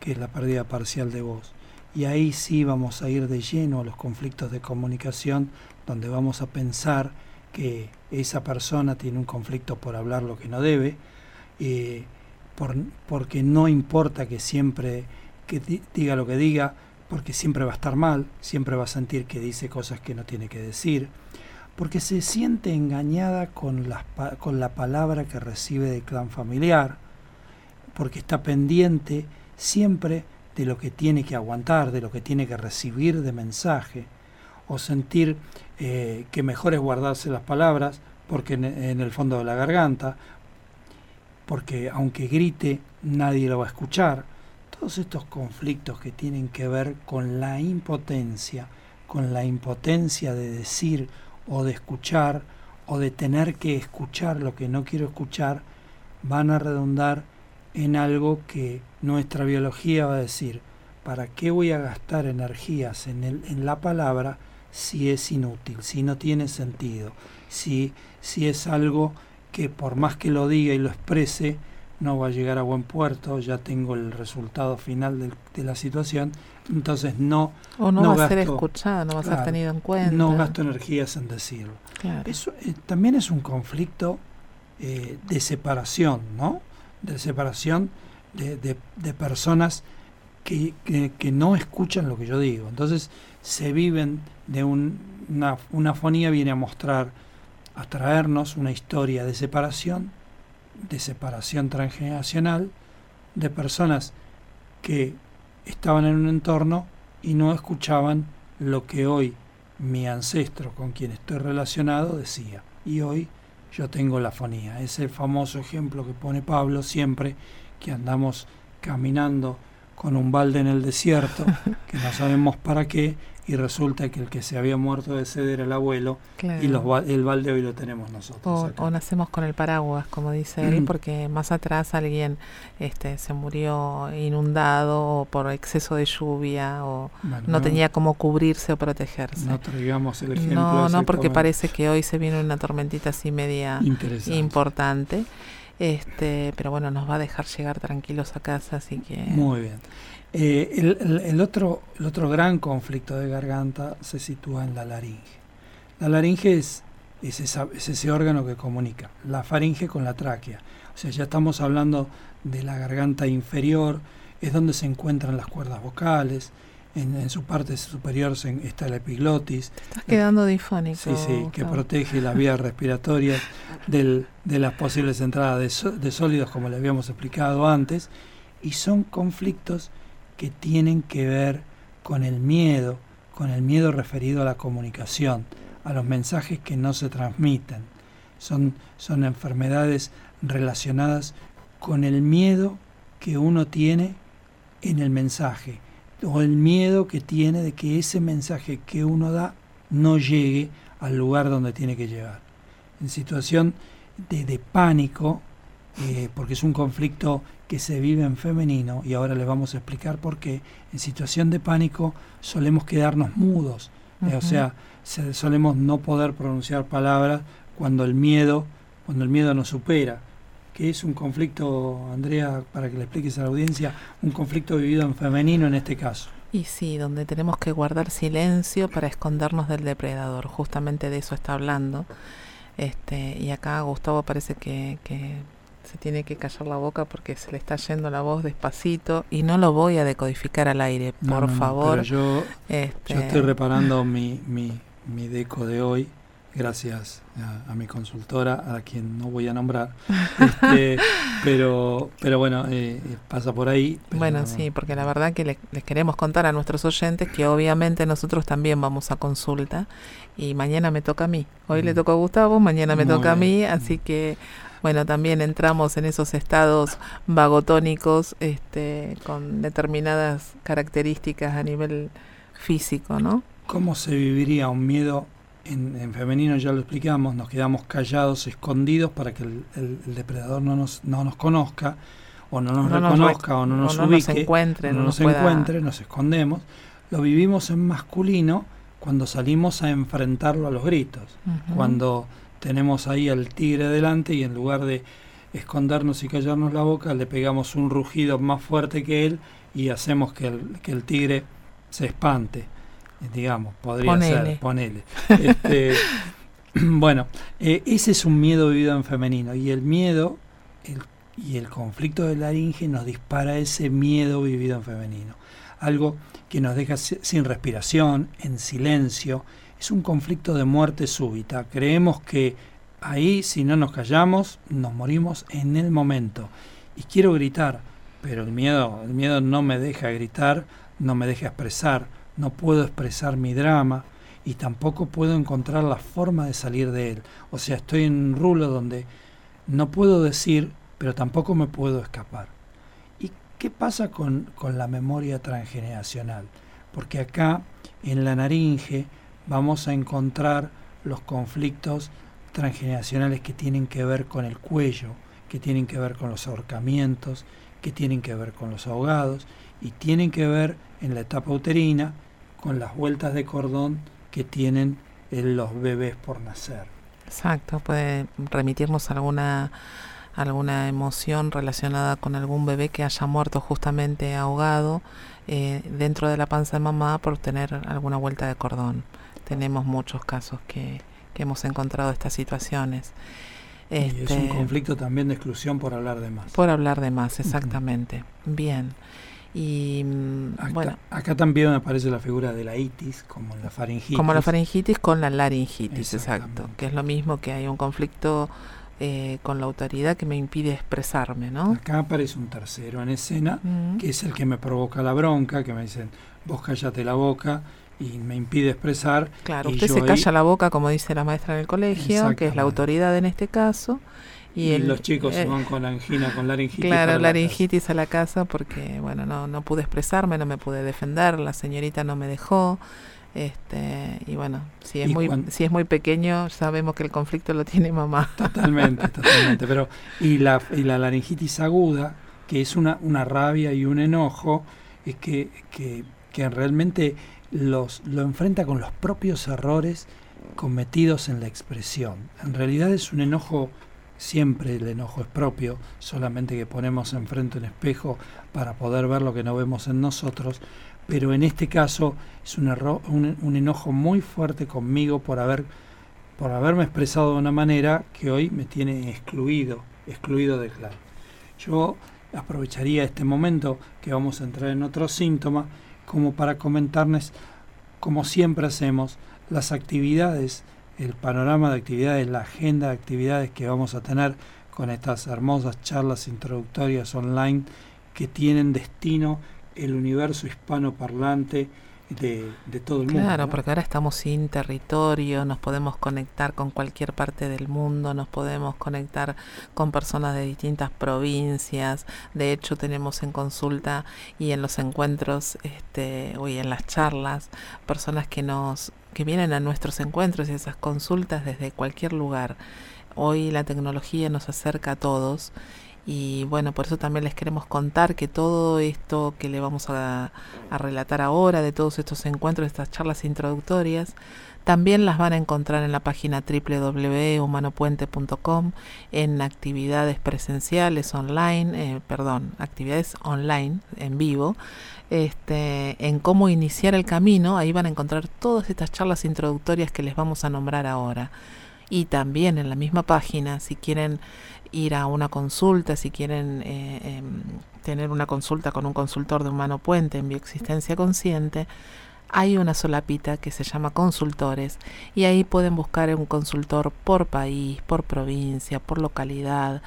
que es la pérdida parcial de voz. Y ahí sí vamos a ir de lleno a los conflictos de comunicación, donde vamos a pensar que esa persona tiene un conflicto por hablar lo que no debe, eh, por, porque no importa que siempre que diga lo que diga, porque siempre va a estar mal, siempre va a sentir que dice cosas que no tiene que decir, porque se siente engañada con, con la palabra que recibe del clan familiar, porque está pendiente siempre de lo que tiene que aguantar, de lo que tiene que recibir de mensaje, o sentir eh, que mejor es guardarse las palabras porque en, el fondo de la garganta, porque aunque grite nadie lo va a escuchar. Todos estos conflictos que tienen que ver con la impotencia, con la impotencia de decir o de escuchar o de tener que escuchar lo que no quiero escuchar, van a redundar en algo que nuestra biología va a decir, ¿para qué voy a gastar energías en, el, en la palabra si es inútil, si no tiene sentido, si, si es algo que por más que lo diga y lo exprese, no va a llegar a buen puerto, ya tengo el resultado final de, la situación, entonces no... O no, va a ser escuchado, no va a ser tenido en cuenta. No gasto energías en decirlo. Eso eh, también es un conflicto eh, de separación, ¿no? de separación de, de, personas que, que, no escuchan lo que yo digo. Entonces se viven de un, una, una fonía, viene a mostrar, a traernos una historia de separación, de separación transgeneracional, de personas que estaban en un entorno y no escuchaban lo que hoy mi ancestro con quien estoy relacionado decía. Y hoy yo tengo la fonía. Ese famoso ejemplo que pone Pablo siempre, que andamos caminando con un balde en el desierto, que no sabemos para qué, y resulta que el que se había muerto de sed era el abuelo y los, el balde hoy lo tenemos nosotros. O, nacemos con el paraguas, como dice él, porque más atrás alguien este, se murió inundado por exceso de lluvia o no, tenía cómo cubrirse o protegerse. No traigamos el ejemplo. No, no, porque parece que hoy se viene una tormentita así media importante. Este, pero bueno, nos va a dejar llegar tranquilos a casa, así que... Muy bien. Eh, el, el, otro, el otro gran conflicto de garganta se sitúa en la laringe. La laringe es, es, ese órgano que comunica, la faringe con la tráquea. O sea, ya estamos hablando de la garganta inferior, es donde se encuentran las cuerdas vocales, en, su parte superior está la epiglotis. Te estás quedando difónico. Sí, sí, que protege las vías respiratorias del, de las posibles entradas de, de sólidos, como le habíamos explicado antes, y son conflictos que tienen que ver con el miedo, con el miedo referido a la comunicación, a los mensajes que no se transmiten. Son, son enfermedades relacionadas con el miedo que uno tiene en el mensaje o el miedo que tiene de que ese mensaje que uno da no llegue al lugar donde tiene que llegar. En situación de, pánico, eh, porque es un conflicto que se vive en femenino y ahora les vamos a explicar por qué. En situación de pánico solemos quedarnos mudos, eh, o sea, solemos no poder pronunciar palabras cuando el miedo, cuando el miedo nos supera. Que es un conflicto, Andrea, para que le expliques a la audiencia, un conflicto vivido en femenino en este caso. Y sí, donde tenemos que guardar silencio para escondernos del depredador, justamente de eso está hablando. Este, y acá Gustavo parece que, que se tiene que callar la boca porque se le está yendo la voz despacito y no lo voy a decodificar al aire, por favor. yo, este... yo estoy reparando mi, mi, mi deco de hoy gracias a, mi consultora, a quien no voy a nombrar, este, pero, pero bueno, eh, pasa por ahí. bueno, sí, porque la verdad que les queremos contar a nuestros oyentes que obviamente nosotros también vamos a consulta y mañana me toca a mí. Hoy le toca a Gustavo, mañana me toca a mí, así que bueno, también entramos en esos estados vagotónicos este, con determinadas características a nivel físico, ¿no? ¿Cómo se viviría un miedo? En, femenino ya lo explicamos, nos quedamos callados, escondidos para que el, depredador no nos, no nos conozca, o no nos reconozca, o no nos ubique, nos encuentre, no nos, encuentre, nos escondemos. Lo vivimos en masculino cuando salimos a enfrentarlo a los gritos, cuando tenemos ahí al tigre delante y en lugar de, escondernos y callarnos la boca, le pegamos un rugido más fuerte que él y hacemos que el, que el tigre se espante, digamos, podría ser, ponele. Este, bueno, eh, ese es un miedo vivido en femenino y el miedo y el conflicto de laringe nos dispara ese miedo vivido en femenino. Algo que nos deja sin respiración, en silencio. Es un conflicto de muerte súbita. Creemos que ahí, si no nos callamos, nos morimos en el momento. Y quiero gritar, pero el miedo, el miedo no me deja gritar, no me deja expresar, no puedo expresar mi drama y tampoco puedo encontrar la forma de salir de él. O sea, estoy en un rulo donde no puedo decir, pero tampoco me puedo escapar. ¿Y qué pasa con, con la memoria transgeneracional? Porque acá, en la naringe, vamos a encontrar los conflictos transgeneracionales que tienen que ver con el cuello, que tienen que ver con los ahorcamientos, que tienen que ver con los ahogados y tienen que ver en la etapa uterina con las vueltas de cordón que tienen los bebés por nacer. Exacto, puede remitirnos alguna alguna emoción relacionada con algún bebé que haya muerto justamente ahogado eh, dentro de la panza de mamá por tener alguna vuelta de cordón. Tenemos muchos casos que, que hemos encontrado estas situaciones. y es un este, conflicto también de exclusión por hablar de más. Por hablar de más, exactamente. Bien. Y mm, acá, bueno, acá también aparece la figura de la itis, como la faringitis. Como la faringitis con la laringitis, exacto. Que es lo mismo que hay un conflicto eh, con la autoridad que me impide expresarme, ¿no? Acá aparece un tercero en escena, que es el que me provoca la bronca, que me dicen, vos cállate la boca y me impide expresar. Claro, usted se calla la boca, como dice la maestra en el colegio, que es la autoridad en este caso. Y, los chicos se eh, van con la angina, con laringitis. Claro, laringitis a la casa porque, bueno, no, no pude expresarme, no me pude defender, la señorita no me dejó. Este, y bueno, si es, muy, si es muy pequeño, sabemos que el conflicto lo tiene mamá. Totalmente, totalmente. Pero, y la, y la laringitis aguda, que es una, una rabia y un enojo, es que, que, que realmente los, lo enfrenta con los propios errores cometidos en la expresión. En realidad es un enojo, siempre el enojo es propio, solamente que ponemos enfrente un espejo para poder ver lo que no vemos en nosotros, pero en este caso es un, error, un, enojo muy fuerte conmigo por haber por haberme expresado de una manera que hoy me tiene excluido, excluido de claro. Yo aprovecharía este momento que vamos a entrar en otro síntoma como para comentarles, como siempre hacemos, las actividades, el panorama de actividades, la agenda de actividades que vamos a tener con estas hermosas charlas introductorias online que tienen destino el universo hispano parlante de, todo el mundo. Claro, porque ahora estamos sin territorio, nos podemos conectar con cualquier parte del mundo, nos podemos conectar con personas de distintas provincias. De hecho, tenemos en consulta y en los encuentros, este, o en las charlas, personas que nos que vienen a nuestros encuentros y esas consultas desde cualquier lugar. Hoy la tecnología nos acerca a todos y bueno, por eso también les queremos contar que todo esto que le vamos a, relatar ahora, de todos estos encuentros, estas charlas introductorias, también las van a encontrar en la página www.humanopuente.com en actividades presenciales online, eh, perdón, actividades online en vivo, este, en cómo iniciar el camino. Ahí van a encontrar todas estas charlas introductorias que les vamos a nombrar ahora. Y también en la misma página, si quieren ir a una consulta, si quieren eh, em, tener una consulta con un consultor de humano puente en bioexistencia consciente, hay una solapita que se llama consultores y ahí pueden buscar un consultor por país, por provincia, por localidad,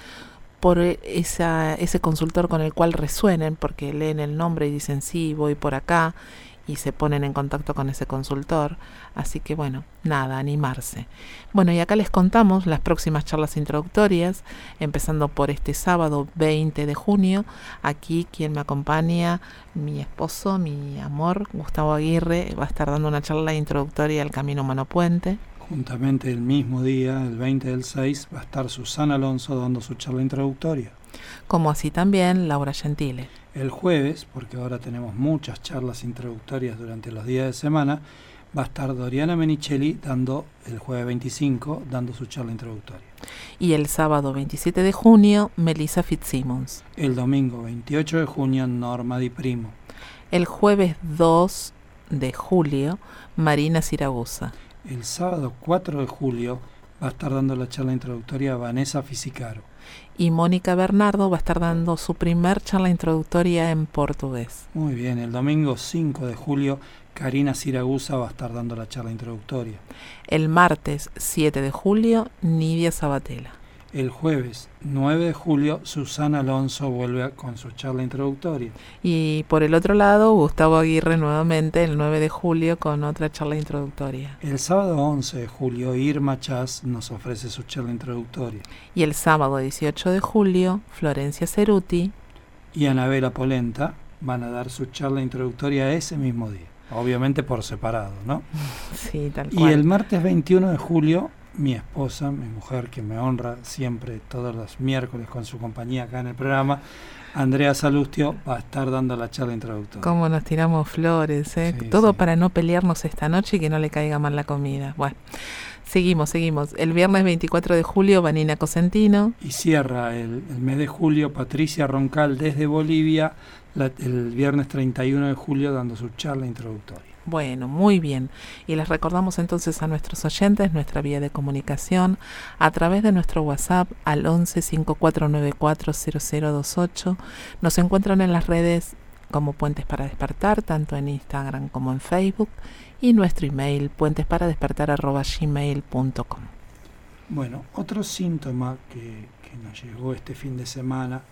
por esa, ese consultor con el cual resuenen, porque leen el nombre y dicen sí, voy por acá y se ponen en contacto con ese consultor. Así que bueno, nada, animarse. Bueno, y acá les contamos las próximas charlas introductorias, empezando por este sábado 20 de junio. Aquí quien me acompaña, mi esposo, mi amor, Gustavo Aguirre, va a estar dando una charla introductoria al Camino Humano Puente. Juntamente el mismo día, el 20 del 6, va a estar Susana Alonso dando su charla introductoria. Como así también Laura Gentile el jueves, porque ahora tenemos muchas charlas introductorias durante los días de semana, va a estar Doriana Menicelli dando el jueves 25, dando su charla introductoria. Y el sábado 27 de junio, Melissa Fitzsimmons. El domingo 28 de junio, Norma Di Primo. El jueves 2 de julio, Marina Siragusa. El sábado 4 de julio va a estar dando la charla introductoria Vanessa Fisicaro. Y Mónica Bernardo va a estar dando su primer charla introductoria en portugués. Muy bien, el domingo 5 de julio Karina Siragusa va a estar dando la charla introductoria. El martes 7 de julio, Nidia Sabatella. El jueves 9 de julio, Susana Alonso vuelve con su charla introductoria. Y por el otro lado, Gustavo Aguirre nuevamente el 9 de julio con otra charla introductoria. El sábado 11 de julio, Irma Chas nos ofrece su charla introductoria. Y el sábado 18 de julio, Florencia Ceruti y Anabela Polenta van a dar su charla introductoria ese mismo día. Obviamente por separado, ¿no? Sí, tal cual. Y el martes 21 de julio, mi esposa, mi mujer, que me honra siempre todos los miércoles con su compañía acá en el programa, Andrea Salustio, va a estar dando la charla introductoria. Cómo nos tiramos flores, ¿eh? Todo para no pelearnos esta noche y que no le caiga mal la comida. Bueno. Seguimos, seguimos. El viernes 24 de julio, Vanina Cosentino. Y cierra el, el mes de julio, Patricia Roncal desde Bolivia, el viernes 31 de julio dando su charla introductoria. Bueno, muy bien. Y les recordamos entonces a nuestros oyentes nuestra vía de comunicación a través de nuestro WhatsApp al 11 5494 0028. Nos encuentran en las redes como Puentes para Despertar, tanto en Instagram como en Facebook, y nuestro email puentesparadespertar.gmail.com. Bueno, otro síntoma que, nos llegó este fin de semana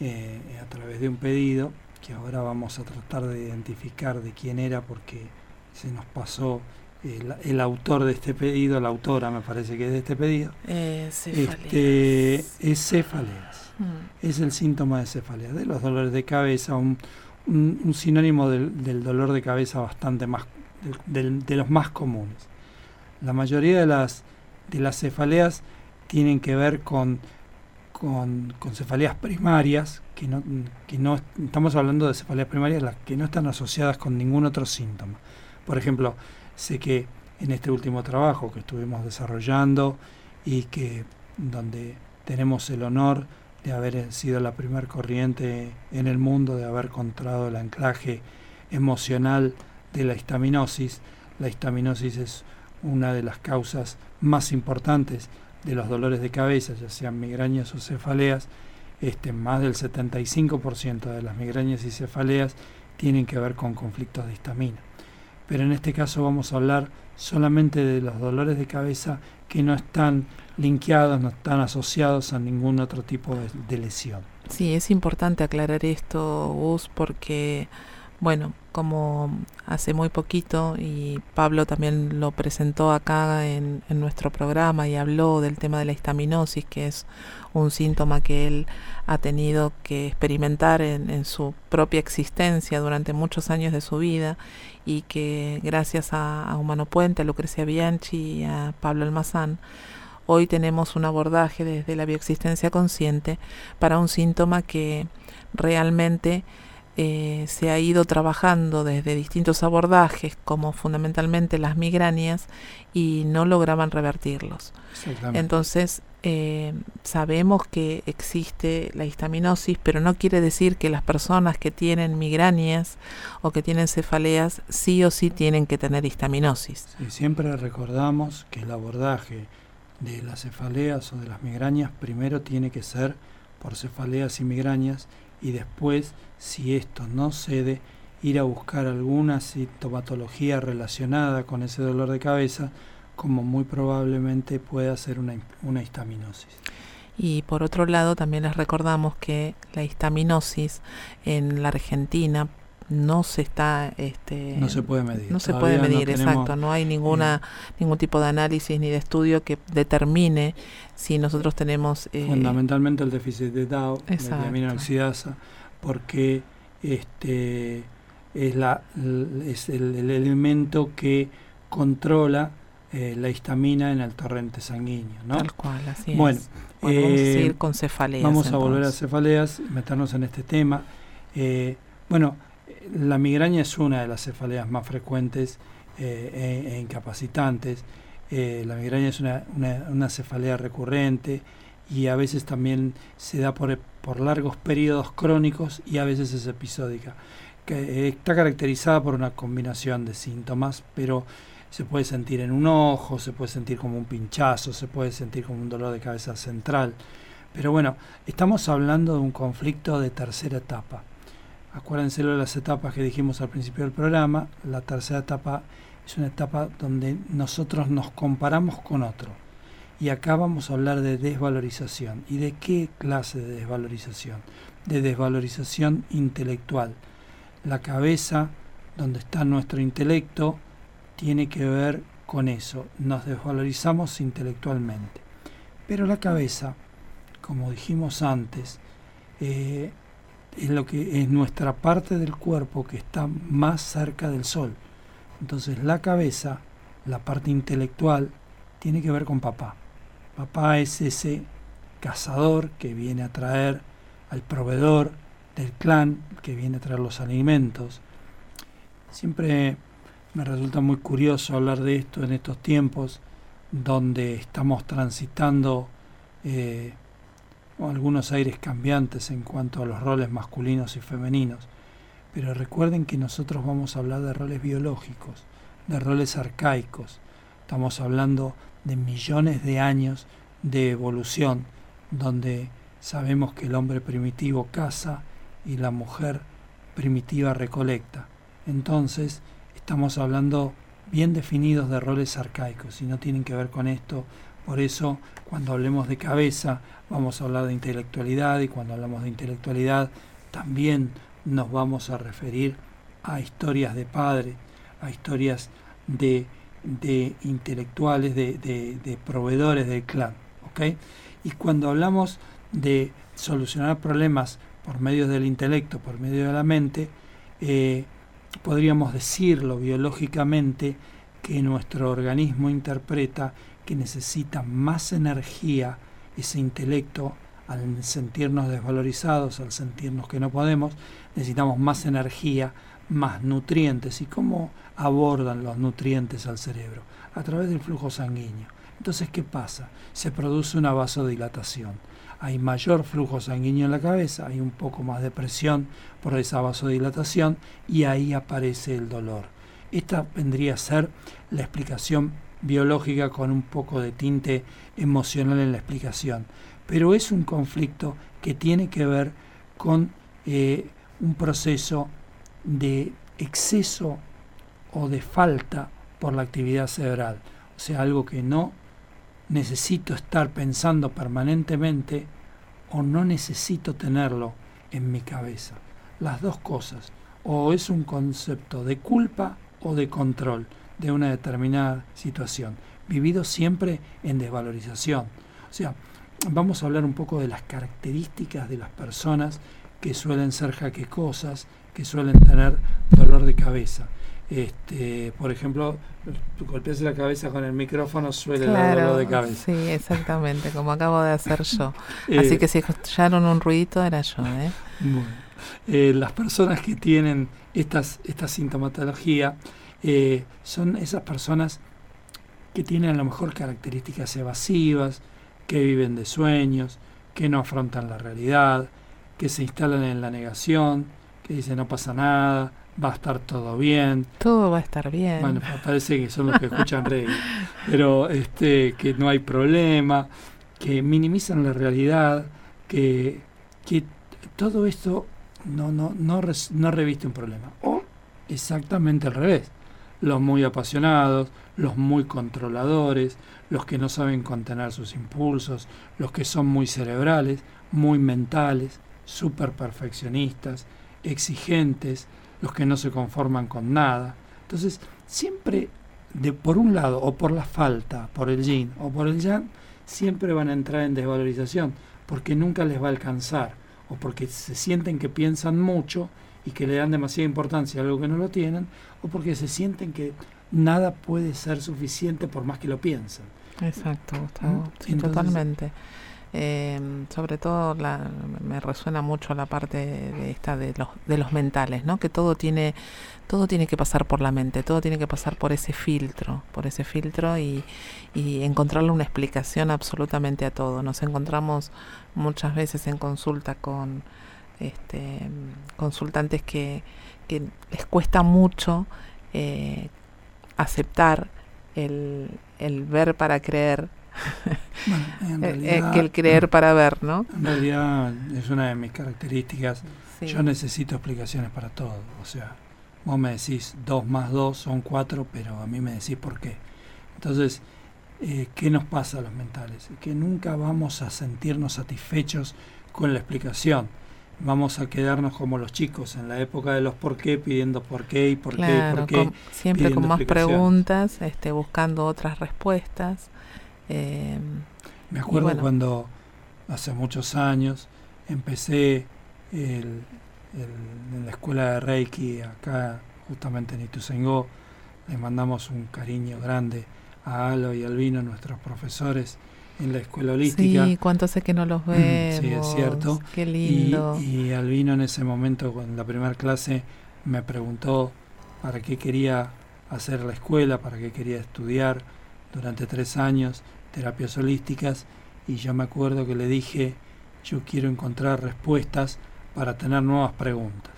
eh, a través de un pedido que ahora vamos a tratar de identificar de quién era porque se nos pasó el, autor de este pedido, la autora me parece que es de este pedido, eh, este, es cefaleas. Mm. Es el síntoma de cefaleas, de los dolores de cabeza, un, un, sinónimo del, del, dolor de cabeza bastante más, de los más comunes. La mayoría de las, de las cefaleas tienen que ver con con, cefaleas primarias, que no, que no estamos hablando de cefaleas primarias las que no están asociadas con ningún otro síntoma. Por ejemplo, sé que en este último trabajo que estuvimos desarrollando y que donde tenemos el honor de haber sido la primer corriente en el mundo, de haber encontrado el anclaje emocional de la histaminosis. La histaminosis es una de las causas más importantes de los dolores de cabeza, ya sean migrañas o cefaleas, este, más del 75% de las migrañas y cefaleas tienen que ver con conflictos de histamina. Pero en este caso vamos a hablar solamente de los dolores de cabeza que no están linkeados, no están asociados a ningún otro tipo de, de lesión. Sí, es importante aclarar esto, Gus, porque bueno, como hace muy poquito y Pablo también lo presentó acá en, nuestro programa y habló del tema de la histaminosis, que es un síntoma que él ha tenido que experimentar en, su propia existencia durante muchos años de su vida y que gracias a, a Humano Puente, a Lucrecia Bianchi y a Pablo Almazán, hoy tenemos un abordaje desde la bioexistencia consciente para un síntoma que realmente eh, se ha ido trabajando desde distintos abordajes, como fundamentalmente las migrañas, y no lograban revertirlos. Entonces, eh, sabemos que existe la histaminosis, pero no quiere decir que las personas que tienen migrañas o que tienen cefaleas sí o sí tienen que tener histaminosis. siempre recordamos que el abordaje de las cefaleas o de las migrañas primero tiene que ser por cefaleas y migrañas y después, si esto no cede, ir a buscar alguna sintomatología relacionada con ese dolor de cabeza, como muy probablemente pueda ser una, una histaminosis. Y por otro lado, también les recordamos que la histaminosis en la Argentina no se está este no se puede medir. no se puede medir exacto no hay ninguna eh, ningún tipo de análisis ni de estudio que determine si nosotros tenemos eh, fundamentalmente el déficit de Dow la oxidasa porque este es la es el, elemento que controla eh, la histamina en el torrente sanguíneo ¿no? tal cual así bueno, es. Bueno vamos a seguir con cefaleas vamos a volver a cefaleas meternos en este tema. Bueno la migraña es una de las cefaleas más frecuentes e, e, incapacitantes. la migraña es una, una, cefalea recurrente y a veces también se da por, por largos periodos crónicos y a veces es episódica. Que está caracterizada por una combinación de síntomas, pero se puede sentir en un ojo, se puede sentir como un pinchazo, se puede sentir como un dolor de cabeza central. Pero bueno, estamos hablando de un conflicto de tercera etapa. Acuérdense de las etapas que dijimos al principio del programa. La tercera etapa es una etapa donde nosotros nos comparamos con otro. Y acá vamos a hablar de desvalorización. ¿Y de qué clase de desvalorización? De desvalorización intelectual. La cabeza, donde está nuestro intelecto, tiene que ver con eso. Nos desvalorizamos intelectualmente. Pero la cabeza, como dijimos antes, eh, es lo que es nuestra parte del cuerpo que está más cerca del sol. Entonces la cabeza, la parte intelectual, tiene que ver con papá. Papá es ese cazador que viene a traer al proveedor del clan, que viene a traer los alimentos. Siempre me resulta muy curioso hablar de esto en estos tiempos donde estamos transitando eh, algunos aires cambiantes en cuanto a los roles masculinos y femeninos. Pero recuerden que nosotros vamos a hablar de roles biológicos, de roles arcaicos. Estamos hablando de millones de años de evolución, donde sabemos que el hombre primitivo caza y la mujer primitiva recolecta. Entonces, estamos hablando bien definidos de roles arcaicos y no tienen que ver con esto. Por eso, cuando hablemos de cabeza, vamos a hablar de intelectualidad y cuando hablamos de intelectualidad, también nos vamos a referir a historias de padre, a historias de de intelectuales, de, de, proveedores del clan. ¿okay? Y cuando hablamos de solucionar problemas por medio del intelecto, por medio de la mente, eh, podríamos decirlo biológicamente que nuestro organismo interpreta que necesita más energía ese intelecto al sentirnos desvalorizados, al sentirnos que no podemos, necesitamos más energía más nutrientes y cómo abordan los nutrientes al cerebro a través del flujo sanguíneo. Entonces, ¿qué pasa? Se produce una vasodilatación. Hay mayor flujo sanguíneo en la cabeza, hay un poco más de presión por esa vasodilatación y ahí aparece el dolor. Esta vendría a ser la explicación biológica con un poco de tinte emocional en la explicación. Pero es un conflicto que tiene que ver con eh, un proceso de exceso o de falta por la actividad cerebral. O sea, algo que no necesito estar pensando permanentemente o no necesito tenerlo en mi cabeza. Las dos cosas. O es un concepto de culpa o de control de una determinada situación, vivido siempre en desvalorización. O sea, vamos a hablar un poco de las características de las personas que suelen ser jaquecosas, que suelen tener dolor de cabeza. Este, por ejemplo, tú golpeas la cabeza con el micrófono, suele dar dolor de cabeza. Sí, exactamente, como acabo de hacer yo. Así eh, que si escucharon un ruidito, era yo. ¿eh? eh, las personas que tienen estas, esta sintomatología eh, son esas personas que tienen a lo mejor características evasivas, que viven de sueños, que no afrontan la realidad, que se instalan en la negación, que dicen no pasa nada, va a estar todo bien. Todo va a estar bien. Bueno, parece que son los que escuchan reggae, pero este, que no hay problema, que minimizan la realidad, que, que todo esto no, no, no, no reviste un problema. O exactamente al revés. Los muy apasionados, los muy controladores, los que no saben contener sus impulsos, los que son muy cerebrales, muy mentales, súper perfeccionistas, exigentes, los que no se conforman con nada. Entonces, siempre, de por un lado, o por la falta, por el yin o por el yang, siempre van a entrar en desvalorización, porque nunca les va a alcanzar, o porque se sienten que piensan mucho y que le dan demasiada importancia a algo que no lo tienen, o porque se sienten que nada puede ser suficiente por más que lo piensen. Exacto, Gustavo. ¿Mm? totalmente. Em, sobre todo la, me resuena mucho la parte de esta de los, de los mentales, ¿no? Que todo tiene, todo tiene que pasar por la mente, todo tiene que pasar por ese filtro, por ese filtro y, y encontrarle una explicación absolutamente a todo. Nos encontramos muchas veces en consulta con este, consultantes que, que les cuesta mucho eh, aceptar el, el ver para creer Eh, eh, que el creer para ver, ¿no? En realidad es una de mis características. Yo necesito explicaciones para todo. O sea, vos me decís dos más dos son cuatro, pero a mí me decís por qué. Entonces, eh, ¿qué nos pasa a los mentales? Que nunca vamos a sentirnos satisfechos con la explicación. Vamos a quedarnos como los chicos en la época de los por qué, pidiendo por qué y por qué y por qué. siempre con más preguntas, este, buscando otras respuestas. Eh, Me acuerdo cuando hace muchos años empecé en la escuela de Reiki acá justamente en Ituzaingó. Le mandamos un cariño grande a Alo y Albino, nuestros profesores en la escuela holística. Sí, cuánto sé que no los vemos. Sí, es cierto. Qué lindo. Y, Albino en ese momento, en la primera clase, me preguntó para qué quería hacer la escuela, para qué quería estudiar durante tres años terapias holísticas y yo me acuerdo que le dije, yo quiero encontrar respuestas para tener nuevas preguntas.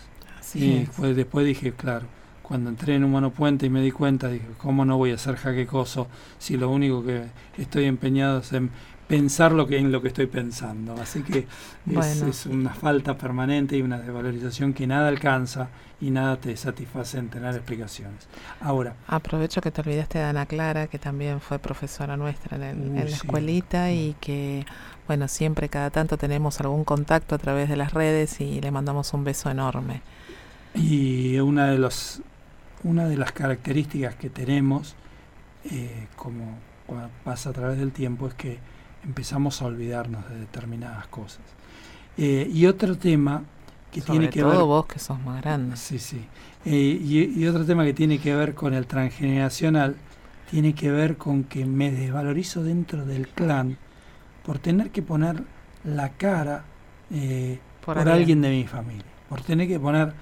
y después, después dije, claro, cuando entré en Humano Puente y me di cuenta, dije, ¿cómo no voy a ser jaquecoso si lo único que estoy empeñado es en pensar lo que en lo que estoy pensando. Así que es, una falta permanente y una desvalorización que nada alcanza y nada te satisface en tener explicaciones. Ahora. Aprovecho que te olvidaste de Ana Clara, que también fue profesora nuestra en, la escuelita y que, bueno, siempre cada tanto tenemos algún contacto a través de las redes y le mandamos un beso enorme. Y una de los una de las características que tenemos, eh, como pasa a través del tiempo, es que empezamos a olvidarnos de determinadas cosas. Eh, y otro tema que tiene que todo vos que sos más grande. Sí, sí. Eh, y, otro tema que tiene que ver con el transgeneracional tiene que ver con que me desvalorizo dentro del clan por tener que poner la cara por, alguien de mi familia, por tener que poner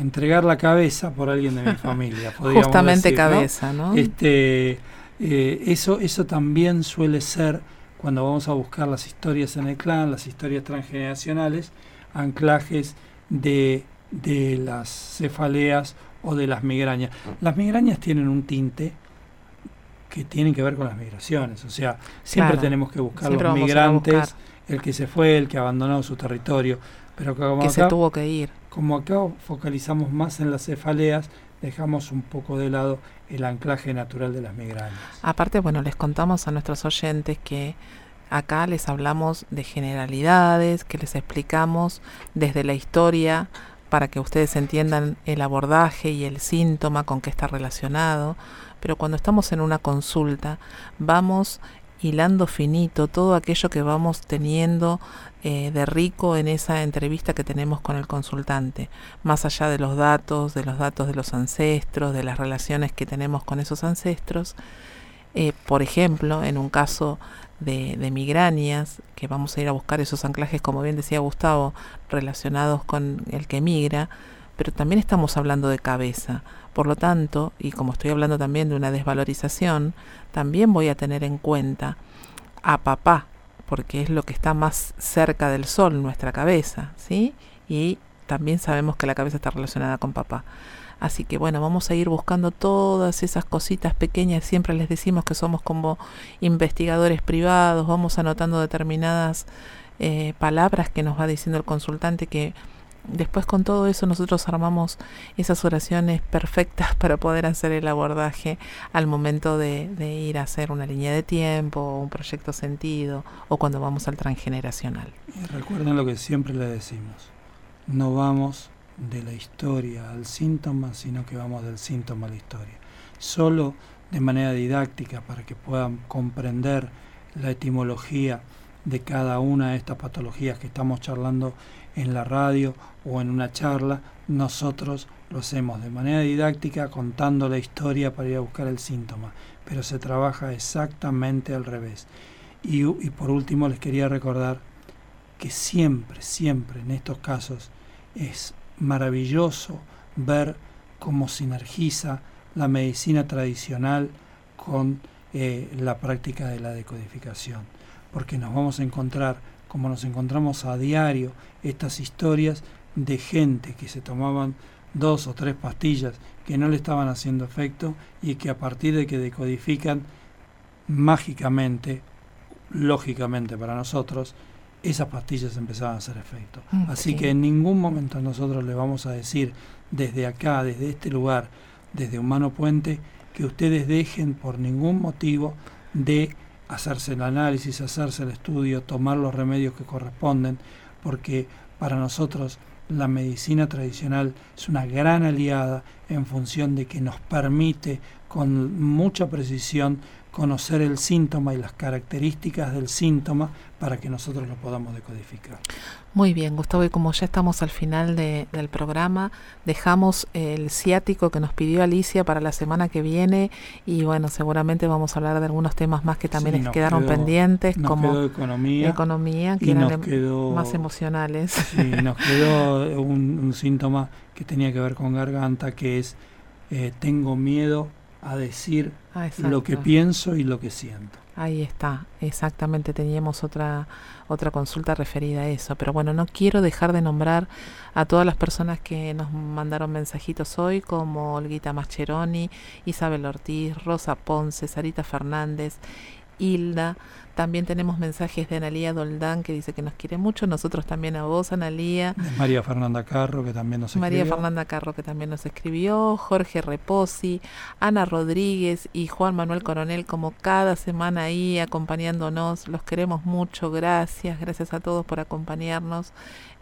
entregar la cabeza por alguien de mi familia. Justamente cabeza, ¿no? Este, eso, eso también suele ser cuando vamos a buscar las historias en el clan, las historias transgeneracionales, anclajes de, de las cefaleas o de las migrañas. Las migrañas tienen un tinte que tienen que ver con las migraciones, o sea, siempre tenemos que buscar los migrantes, el que se fue, el que abandonó su territorio, pero que, se tuvo que ir. Como acá focalizamos más en las cefaleas, dejamos un poco de lado el anclaje natural de las migrañas. Aparte, bueno, les contamos a nuestros oyentes que acá les hablamos de generalidades, que les explicamos desde la historia para que ustedes entiendan el abordaje y el síntoma con que está relacionado, pero cuando estamos en una consulta vamos hilando finito todo aquello que vamos teniendo eh, de rico en esa entrevista que tenemos con el consultante, más allá de los datos, de los datos de los ancestros, de las relaciones que tenemos con esos ancestros. Eh, por ejemplo, en un caso de, de, migrañas, que vamos a ir a buscar esos anclajes, como bien decía Gustavo, relacionados con el que migra, pero también estamos hablando de cabeza. Por lo tanto, y como estoy hablando también de una desvalorización, también voy a tener en cuenta a papá, porque es lo que está más cerca del sol, nuestra cabeza, ¿sí? Y también sabemos que la cabeza está relacionada con papá. Así que bueno, vamos a ir buscando todas esas cositas pequeñas. Siempre les decimos que somos como investigadores privados, vamos anotando determinadas eh, palabras que nos va diciendo el consultante que Después con todo eso nosotros armamos esas oraciones perfectas para poder hacer el abordaje al momento de, ir a hacer una línea de tiempo, un proyecto sentido o cuando vamos al transgeneracional. recuerden lo que siempre le decimos, no vamos de la historia al síntoma, sino que vamos del síntoma a la historia. Solo de manera didáctica para que puedan comprender la etimología de cada una de estas patologías que estamos charlando en la radio o en una charla, nosotros lo hacemos de manera didáctica contando la historia para ir a buscar el síntoma, pero se trabaja exactamente al revés. Y, y por último les quería recordar que siempre, siempre en estos casos es maravilloso ver cómo sinergiza la medicina tradicional con eh, la práctica de la decodificación, porque nos vamos a encontrar, como nos encontramos a diario, estas historias de gente que se tomaban dos o tres pastillas que no le estaban haciendo efecto y que a partir de que decodifican mágicamente, lógicamente para nosotros, esas pastillas empezaban a hacer efecto. Así que en ningún momento nosotros le vamos a decir desde acá, desde este lugar, desde Humano Puente, que ustedes dejen por ningún motivo de hacerse el análisis, hacerse el estudio, tomar los remedios que corresponden, porque para nosotros la medicina tradicional es una gran aliada en función de que nos permite con mucha precisión conocer el síntoma y las características del síntoma para que nosotros lo podamos decodificar. Muy bien, Gustavo, y como ya estamos al final del programa, dejamos el ciático que nos pidió Alicia para la semana que viene y bueno, seguramente vamos a hablar de algunos temas más que también quedaron pendientes, como economía, economía que eran em, más emocionales. Sí, nos quedó un, síntoma que tenía que ver con garganta, que es eh, tengo miedo a decir ah, lo que pienso y lo que siento. Ahí está, exactamente, teníamos otra, otra consulta referida a eso, pero bueno, no quiero dejar de nombrar a todas las personas que nos mandaron mensajitos hoy, como Olguita Mascheroni, Isabel Ortiz, Rosa Ponce, Sarita Fernández, Hilda, también tenemos mensajes de Analía Doldán que dice que nos quiere mucho. Nosotros también a vos, Analía. María Fernanda Carro que también nos escribió. María Fernanda Carro que también nos escribió. Jorge Reposi, Ana Rodríguez y Juan Manuel Coronel como cada semana ahí acompañándonos. Los queremos mucho. Gracias. Gracias a todos por acompañarnos.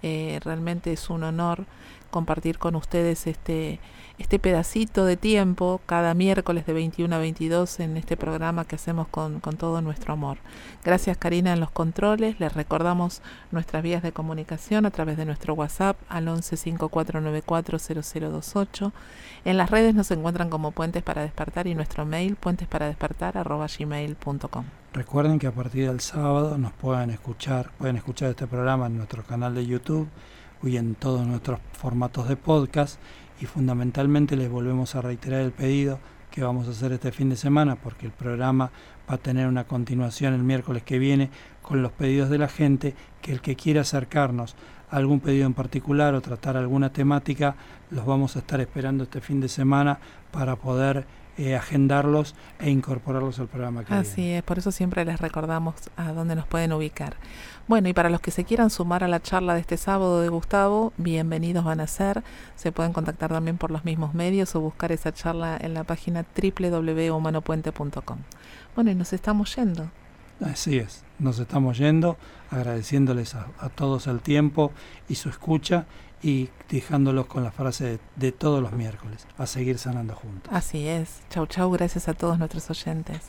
Eh, realmente es un honor compartir con ustedes este este pedacito de tiempo cada miércoles de 21 a 22 en este programa que hacemos con, todo nuestro amor. Gracias Karina en los controles. Les recordamos nuestras vías de comunicación a través de nuestro WhatsApp al 1154940028. En las redes nos encuentran como Puentes para Despertar y nuestro mail puentesparadespertar.gmail.com Recuerden que a partir del sábado nos pueden escuchar, pueden escuchar este programa en nuestro canal de YouTube en todos nuestros formatos de podcast y fundamentalmente les volvemos a reiterar el pedido que vamos a hacer este fin de semana porque el programa va a tener una continuación el miércoles que viene con los pedidos de la gente que el que quiera acercarnos a algún pedido en particular o tratar alguna temática los vamos a estar esperando este fin de semana para poder eh, agendarlos e incorporarlos al programa que Así es, por eso siempre les recordamos a dónde nos pueden ubicar. Bueno, y para los que se quieran sumar a la charla de este sábado de Gustavo, bienvenidos van a ser. Se pueden contactar también por los mismos medios o buscar esa charla en la página www.humanopuente.com. Bueno, y nos estamos yendo. Así es, nos estamos yendo, agradeciéndoles a, todos el tiempo y su escucha y dejándolos con la frase de, de todos los miércoles, a seguir sanando juntos. Así es. Chau, chau, gracias a todos nuestros oyentes.